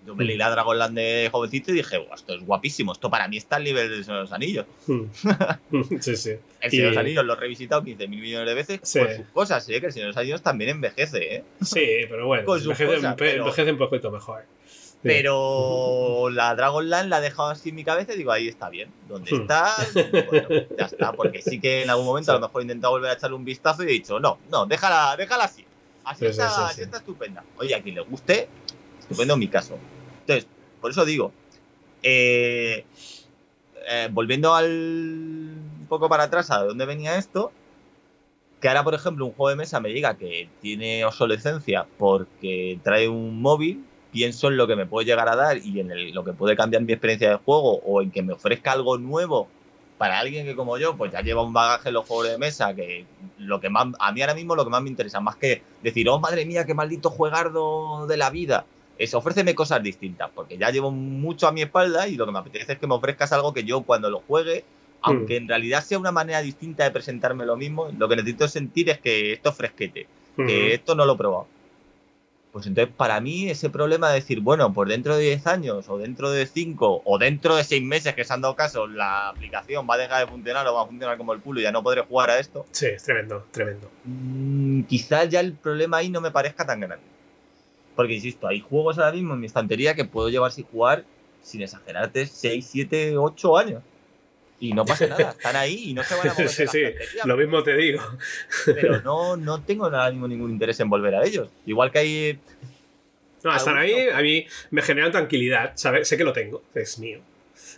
Yo me leí la Dragonland de jovencito y dije, "Buah, esto es guapísimo, esto para mí está al nivel de Señor de los Anillos. sí, sí. El Señor de los Anillos lo he revisitado 15.000 millones de veces Sí. por sus cosas, ¿eh? que el Señor de los Anillos también envejece, ¿eh? Sí, pero bueno, Con sus envejece, cosas, pero- envejece un poquito mejor. Pero la Dragonland la he dejado así en mi cabeza y digo, ahí está bien. Donde Hmm. está, bueno, ya está. Porque sí que en algún momento a lo mejor he intentado volver a echarle un vistazo y he dicho, no, no, déjala, déjala así. Así, Sí, sí, está, sí, así sí. está estupenda. Oye, a quien le guste, estupendo en mi caso. Entonces, por eso digo, eh, eh, volviendo al un poco para atrás a de dónde venía esto, que ahora, por ejemplo, un juego de mesa me diga que tiene obsolescencia porque trae un móvil, pienso en lo que me puede llegar a dar y en el- lo que puede cambiar mi experiencia de juego o en que me ofrezca algo nuevo para alguien que como yo, pues ya lleva un bagaje en los juegos de mesa, que lo que más, a mí ahora mismo lo que más me interesa, más que decir, oh madre mía, qué maldito juegardo de la vida, es ofréceme cosas distintas, porque ya llevo mucho a mi espalda y lo que me apetece es que me ofrezcas algo que yo cuando lo juegue, aunque en realidad sea una manera distinta de presentarme lo mismo, lo que necesito sentir es que esto es fresquete, que esto no lo he probado. Pues entonces, para mí, ese problema de decir, bueno, pues dentro de 10 años, o dentro de 5, o dentro de 6 meses que se han dado caso, la aplicación va a dejar de funcionar o va a funcionar como el culo y ya no podré jugar a esto, Sí, es tremendo, tremendo. mm, quizás ya el problema ahí no me parezca tan grande. Porque, insisto, hay juegos ahora mismo en mi estantería que puedo llevar sin jugar, sin exagerarte, 6, 7, 8 años. Y no pasa nada, están ahí y no se van a mover. Sí, sí, lo mismo te digo. pero no, no tengo ahora mismo ningún interés en volver a ellos. Igual que hay. No, están ahí, a mí me generan tranquilidad, ¿sabes? Sé que lo tengo, es mío.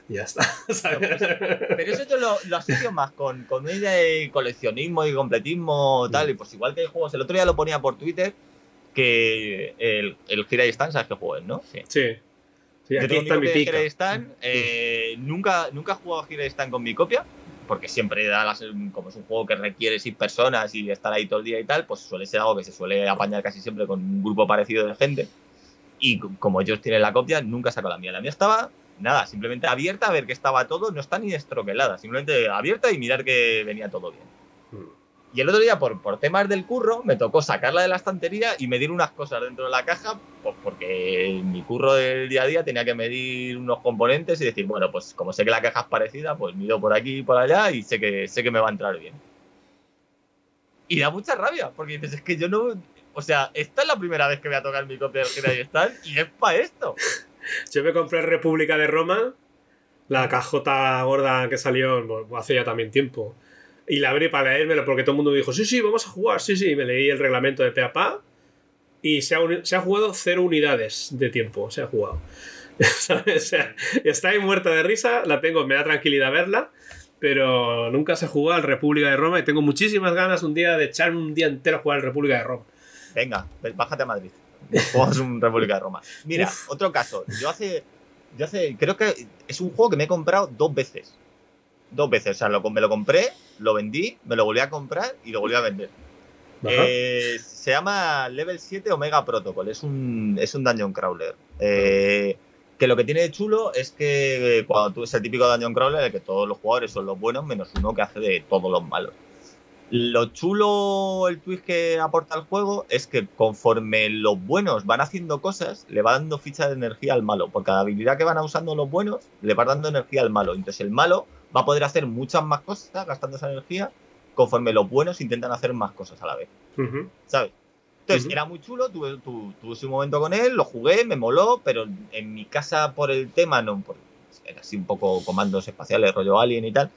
Y ya está. ¿sabes? Pero eso yo lo, lo asocio más con, con una idea de coleccionismo y completismo tal. Y pues igual que hay juegos. El otro día lo ponía por Twitter que el, el Gira y Stand, sabes que jueguen, ¿no? Sí. Sí. Sí, Yo aquí tengo está mi pica. Stand, eh, nunca, nunca he jugado Stand con mi copia. Porque siempre da las- como es un juego que requiere sin personas y estar ahí todo el día y tal, pues suele ser algo que se suele apañar casi siempre con un grupo parecido de gente. Y como ellos tienen la copia, nunca saco la mía. La mía estaba, nada, simplemente abierta a ver que estaba todo, no está ni estroquelada, simplemente abierta y mirar que venía todo bien. Mm. Y el otro día, por, por temas del curro, me tocó sacarla de la estantería y medir unas cosas dentro de la caja, pues porque mi curro del día a día tenía que medir unos componentes y decir, bueno, pues como sé que la caja es parecida, pues mido por aquí y por allá y sé que, sé que me va a entrar bien. Y da mucha rabia, porque dices, es que yo no... O sea, esta es la primera vez que voy a tocar mi copia del y Stand y es para esto. Yo me compré República de Roma, la cajota gorda que salió bueno, hace ya también tiempo. Y la abrí para leérmelo porque todo el mundo me dijo, sí, sí, vamos a jugar, sí, sí. Y me leí el reglamento de pe a pa y se ha, se ha jugado cero unidades de tiempo, se ha jugado. O sea, está ahí muerta de risa, la tengo, me da tranquilidad verla, pero nunca se jugó al República de Roma y tengo muchísimas ganas un día de echar un día entero a jugar al República de Roma. Venga, ven, bájate a Madrid. Jugamos un República de Roma. Mira, Uf. otro caso. Yo hace, yo hace. Creo que es un juego que me he comprado dos veces. Dos veces. O sea, lo, me lo compré, lo vendí, me lo volví a comprar y lo volví a vender. Eh, se llama Level 7 Omega Protocol. Es un, es un dungeon crawler. Eh, que lo que tiene de chulo es que eh, cuando tú es el típico dungeon crawler en el que todos los jugadores son los buenos menos uno que hace de todos los malos. Lo chulo, el twist que aporta el juego es que conforme los buenos van haciendo cosas, le va dando ficha de energía al malo. Por cada habilidad que van usando los buenos, le va dando energía al malo. Entonces el malo va a poder hacer muchas más cosas gastando esa energía conforme los buenos intentan hacer más cosas a la vez. Ujú. ¿Sabes? Entonces, Ujú. era muy chulo, tuve, tu- tuve ese momento con él, lo jugué, me moló, pero en mi casa por el tema, no, por, era así un poco comandos espaciales, rollo alien y tal,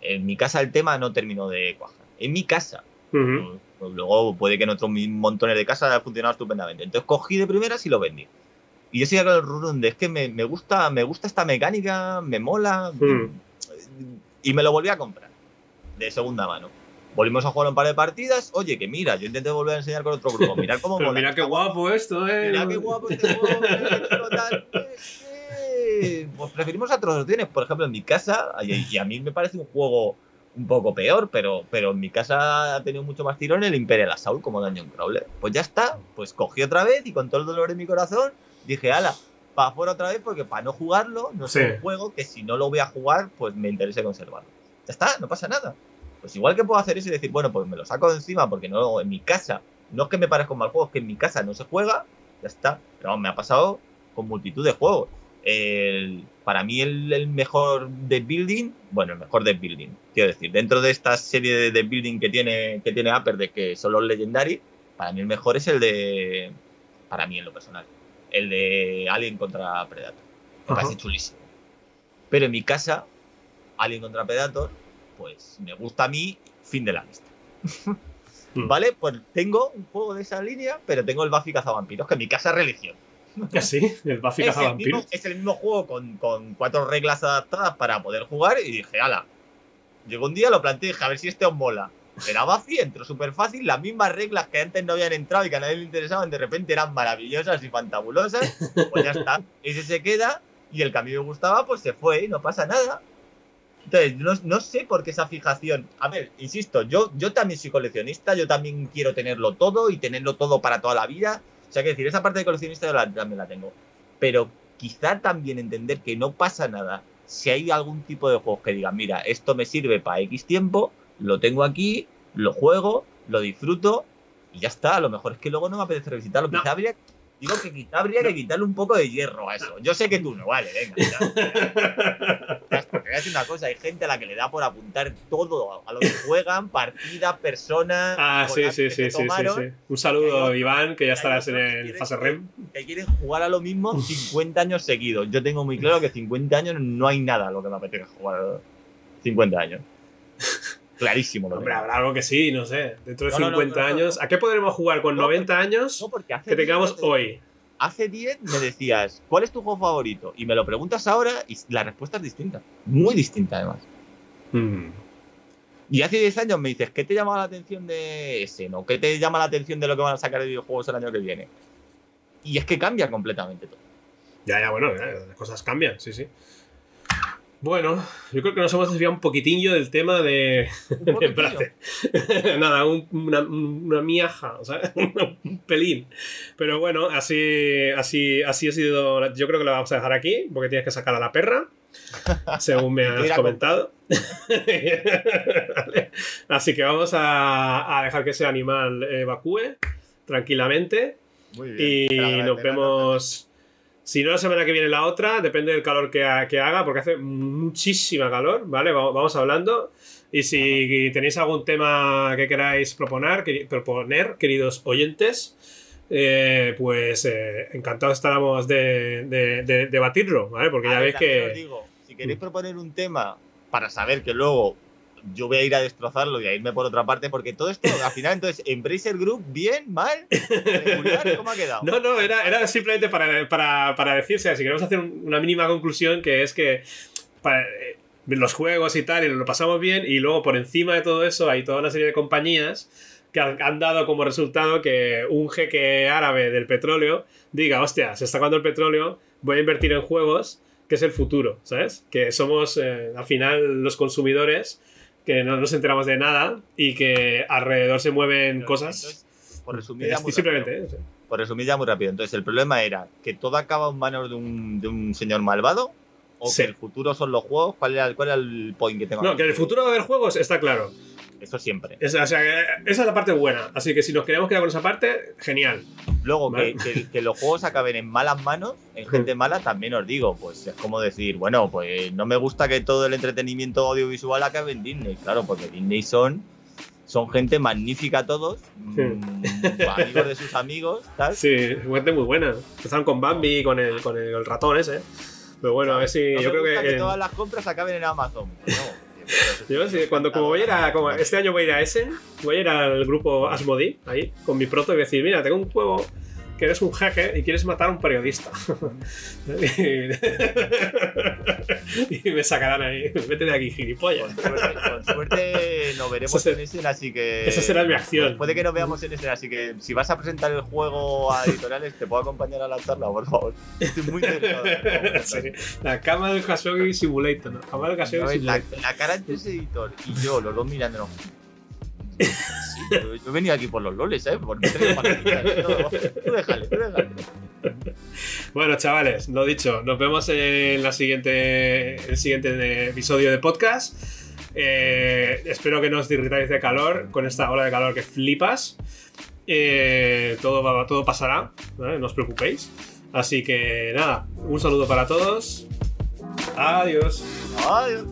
en mi casa el tema no terminó de cuajar. En mi casa. Ujú. Pues luego puede que en otros montones de casas haya funcionado estupendamente. Entonces cogí de primeras y lo vendí. Y yo sigo con el run de es que me, me gusta, me gusta esta mecánica, me mola. Mm. Y me lo volví a comprar. De segunda mano. Volvimos a jugar un par de partidas. Oye, que mira, yo intenté volver a enseñar con otro grupo. Mirad cómo mola. mira qué guapo esto, eh. Mira qué guapo este juego. Pues, eh, Pues preferimos otras opciones. Por ejemplo, en mi casa, y, a mí me parece un juego un poco peor, pero, pero en mi casa ha tenido mucho más tirón el Imperial Assault como Dungeon Crawler. Pues ya está, pues cogí otra vez y con todo el dolor en mi corazón dije, ala, para afuera otra vez porque para no jugarlo no es un juego que si no lo voy a jugar, pues me interese conservarlo. Ya está, no pasa nada. Pues igual que puedo hacer eso y decir, bueno, pues me lo saco de encima porque no, en mi casa, no es que me parezca un mal juego, es que en mi casa no se juega, ya está. Pero vamos, me ha pasado con multitud de juegos. El- para mí el, el mejor de building, bueno, el mejor de building, quiero decir, dentro de esta serie de, de building que tiene, que tiene Upper, de que son los Legendary, para mí el mejor es el de, para mí en lo personal, el de Alien contra Predator. Me Ajá. parece chulísimo. Pero en mi casa, Alien contra Predator, pues me gusta a mí, fin de la lista. Mm. ¿Vale? Pues tengo un juego de esa línea, pero tengo el Buffy Cazavampiros, que en mi casa es religión. Así, el Buffy Es el, mismo, Cazavampiros. es el mismo juego con, con cuatro reglas adaptadas para poder jugar y dije, ala. Llegó un día, lo planteé y dije, a ver si este os mola. Era Buffy, entró súper fácil, las mismas reglas que antes no habían entrado y que a nadie le interesaban, de repente eran maravillosas y fantabulosas. Pues ya está, ese se queda y el que a mí me gustaba, pues se fue y no pasa nada. Entonces, no, no sé por qué esa fijación. A ver, insisto, yo, yo también soy coleccionista, yo también quiero tenerlo todo y tenerlo todo para toda la vida. O sea, que decir, esa parte de coleccionista yo la- también la tengo. Pero quizá también entender que no pasa nada si hay algún tipo de juegos que digan, mira, esto me sirve para X tiempo, lo tengo aquí, lo juego, lo disfruto y ya está. A lo mejor es que luego no me apetece revisitarlo. No. Quizá habría, digo que quizá habría que quitarle un poco de hierro a eso. Yo sé que tú no, vale, venga. Ya, ya. Está, Te voy a decir una cosa, hay gente a la que le da por apuntar todo a lo que juegan, partidas, personas. Ah, sí, sí, sí, sí, sí. Un saludo, Iván, que ya estarás en el quieren fase REM. que quieren jugar a lo mismo 50 años seguidos. Yo tengo muy claro que 50 años no hay nada a lo que me apetece jugar 50 años. Clarísimo. Lo Hombre, habrá algo que sí, no sé. Dentro de No, no, no, 50 no, no, años. ¿A qué podremos jugar con No, 90 años No, porque hace que 10 tengamos me- hoy? Hace 10 me decías, ¿cuál es tu juego favorito? Y me lo preguntas ahora y la respuesta es distinta. Muy distinta, además. Hmm. Y hace 10 años me dices, ¿qué te llama la atención de ese? ¿No? ¿Qué te llama la atención de lo que van a sacar de videojuegos el año que viene? Y es que cambia completamente todo. Ya, ya, bueno, ya, las cosas cambian, sí, sí. Bueno, yo creo que nos hemos desviado un poquitillo del tema de. de. Nada, un- una, una miaja, o sea, un pelín. Pero bueno, así, así, así ha sido. Yo creo que lo vamos a dejar aquí, porque tienes que sacar a la perra, según me has comentado. Vale. Así que vamos a, a dejar que ese animal evacúe tranquilamente. Muy Y lo agradeceré, nos vemos. Si no la semana que viene la otra, depende del calor que, ha- que haga, porque hace muchísima calor, ¿vale? Va- Vamos hablando. Y si tenéis algún tema que queráis proponer, proponer queridos oyentes, eh, pues eh, encantados estaremos de, de- de debatirlo, ¿vale? Porque ya ver, veis os que. digo, si queréis proponer un tema para saber que luego yo voy a ir a destrozarlo y a irme por otra parte, porque todo esto, al final, entonces, Embracer Group, bien, mal, regular, ¿cómo ha quedado? No, no, era, era simplemente para, para, para decirse, si queremos hacer un- una mínima conclusión, que es que para- eh, los juegos y tal, y lo pasamos bien, y luego por encima de todo eso hay toda una serie de compañías que han dado como resultado que un jeque árabe del petróleo diga, hostia, se está acabando el petróleo, voy a invertir en juegos, que es el futuro, ¿sabes? Que somos eh, al final los consumidores que no nos enteramos de nada y que alrededor se mueven Pero, cosas. entonces, por resumir, ya muy simplemente, rápido, ¿eh? Por resumir ya muy rápido. Entonces, el problema era que todo acaba en manos de un, de un señor malvado, o Sí. que el futuro son los juegos. ¿Cuál era, cuál era el point que tengo No, que en el futuro va a haber juegos, está claro. Eso siempre. Es- o sea, que esa es la parte buena. Así que si nos queremos quedar con esa parte, genial. Luego, Vale. que, que- que los juegos acaben en malas manos, en gente mala, también os digo, pues es como decir, bueno, pues no me gusta que todo el entretenimiento audiovisual acabe en Disney, claro, porque Disney son, son gente magnífica todos, mm, amigos de sus amigos, tal. Sí, gente muy buena. Empezaron con Bambi, con el, con el, el ratón ese. Pero bueno, a ver si. No yo me creo gusta que. que eh, todas las compras acaben en Amazon. No, yo sí, cuando como voy a ir a. Como este año voy a ir a Essen, voy a ir al grupo Asmodi, ahí, con mi proto, y decir, mira, tengo un juego que eres un jeque y quieres matar a un periodista. y me sacarán ahí. Vete de aquí, gilipollas. Con suerte, con suerte nos veremos se- en Essen, así que. esa será mi acción. pues puede que nos veamos en Essen, así que si vas a presentar el juego a editoriales, te puedo acompañar a la charla, por favor. Estoy muy interesado. Sí, La cama del Khashoggi Simulator, ¿no? Cama del Khashoggi ¿Sabes? La, Simulator. la cara entre ese editor y yo, los dos mirándonos. Sí, yo, venido aquí por los loles. Por ¿eh? No, Tú déjale, tú déjale. Bueno, chavales, lo dicho, nos vemos en la siguiente, el siguiente episodio de podcast. Eh, espero que no os irritáis de calor con esta ola de calor que flipas. Eh, todo, va- todo pasará, ¿vale? no os preocupéis. Así que nada, un saludo para todos. Adiós. Adiós.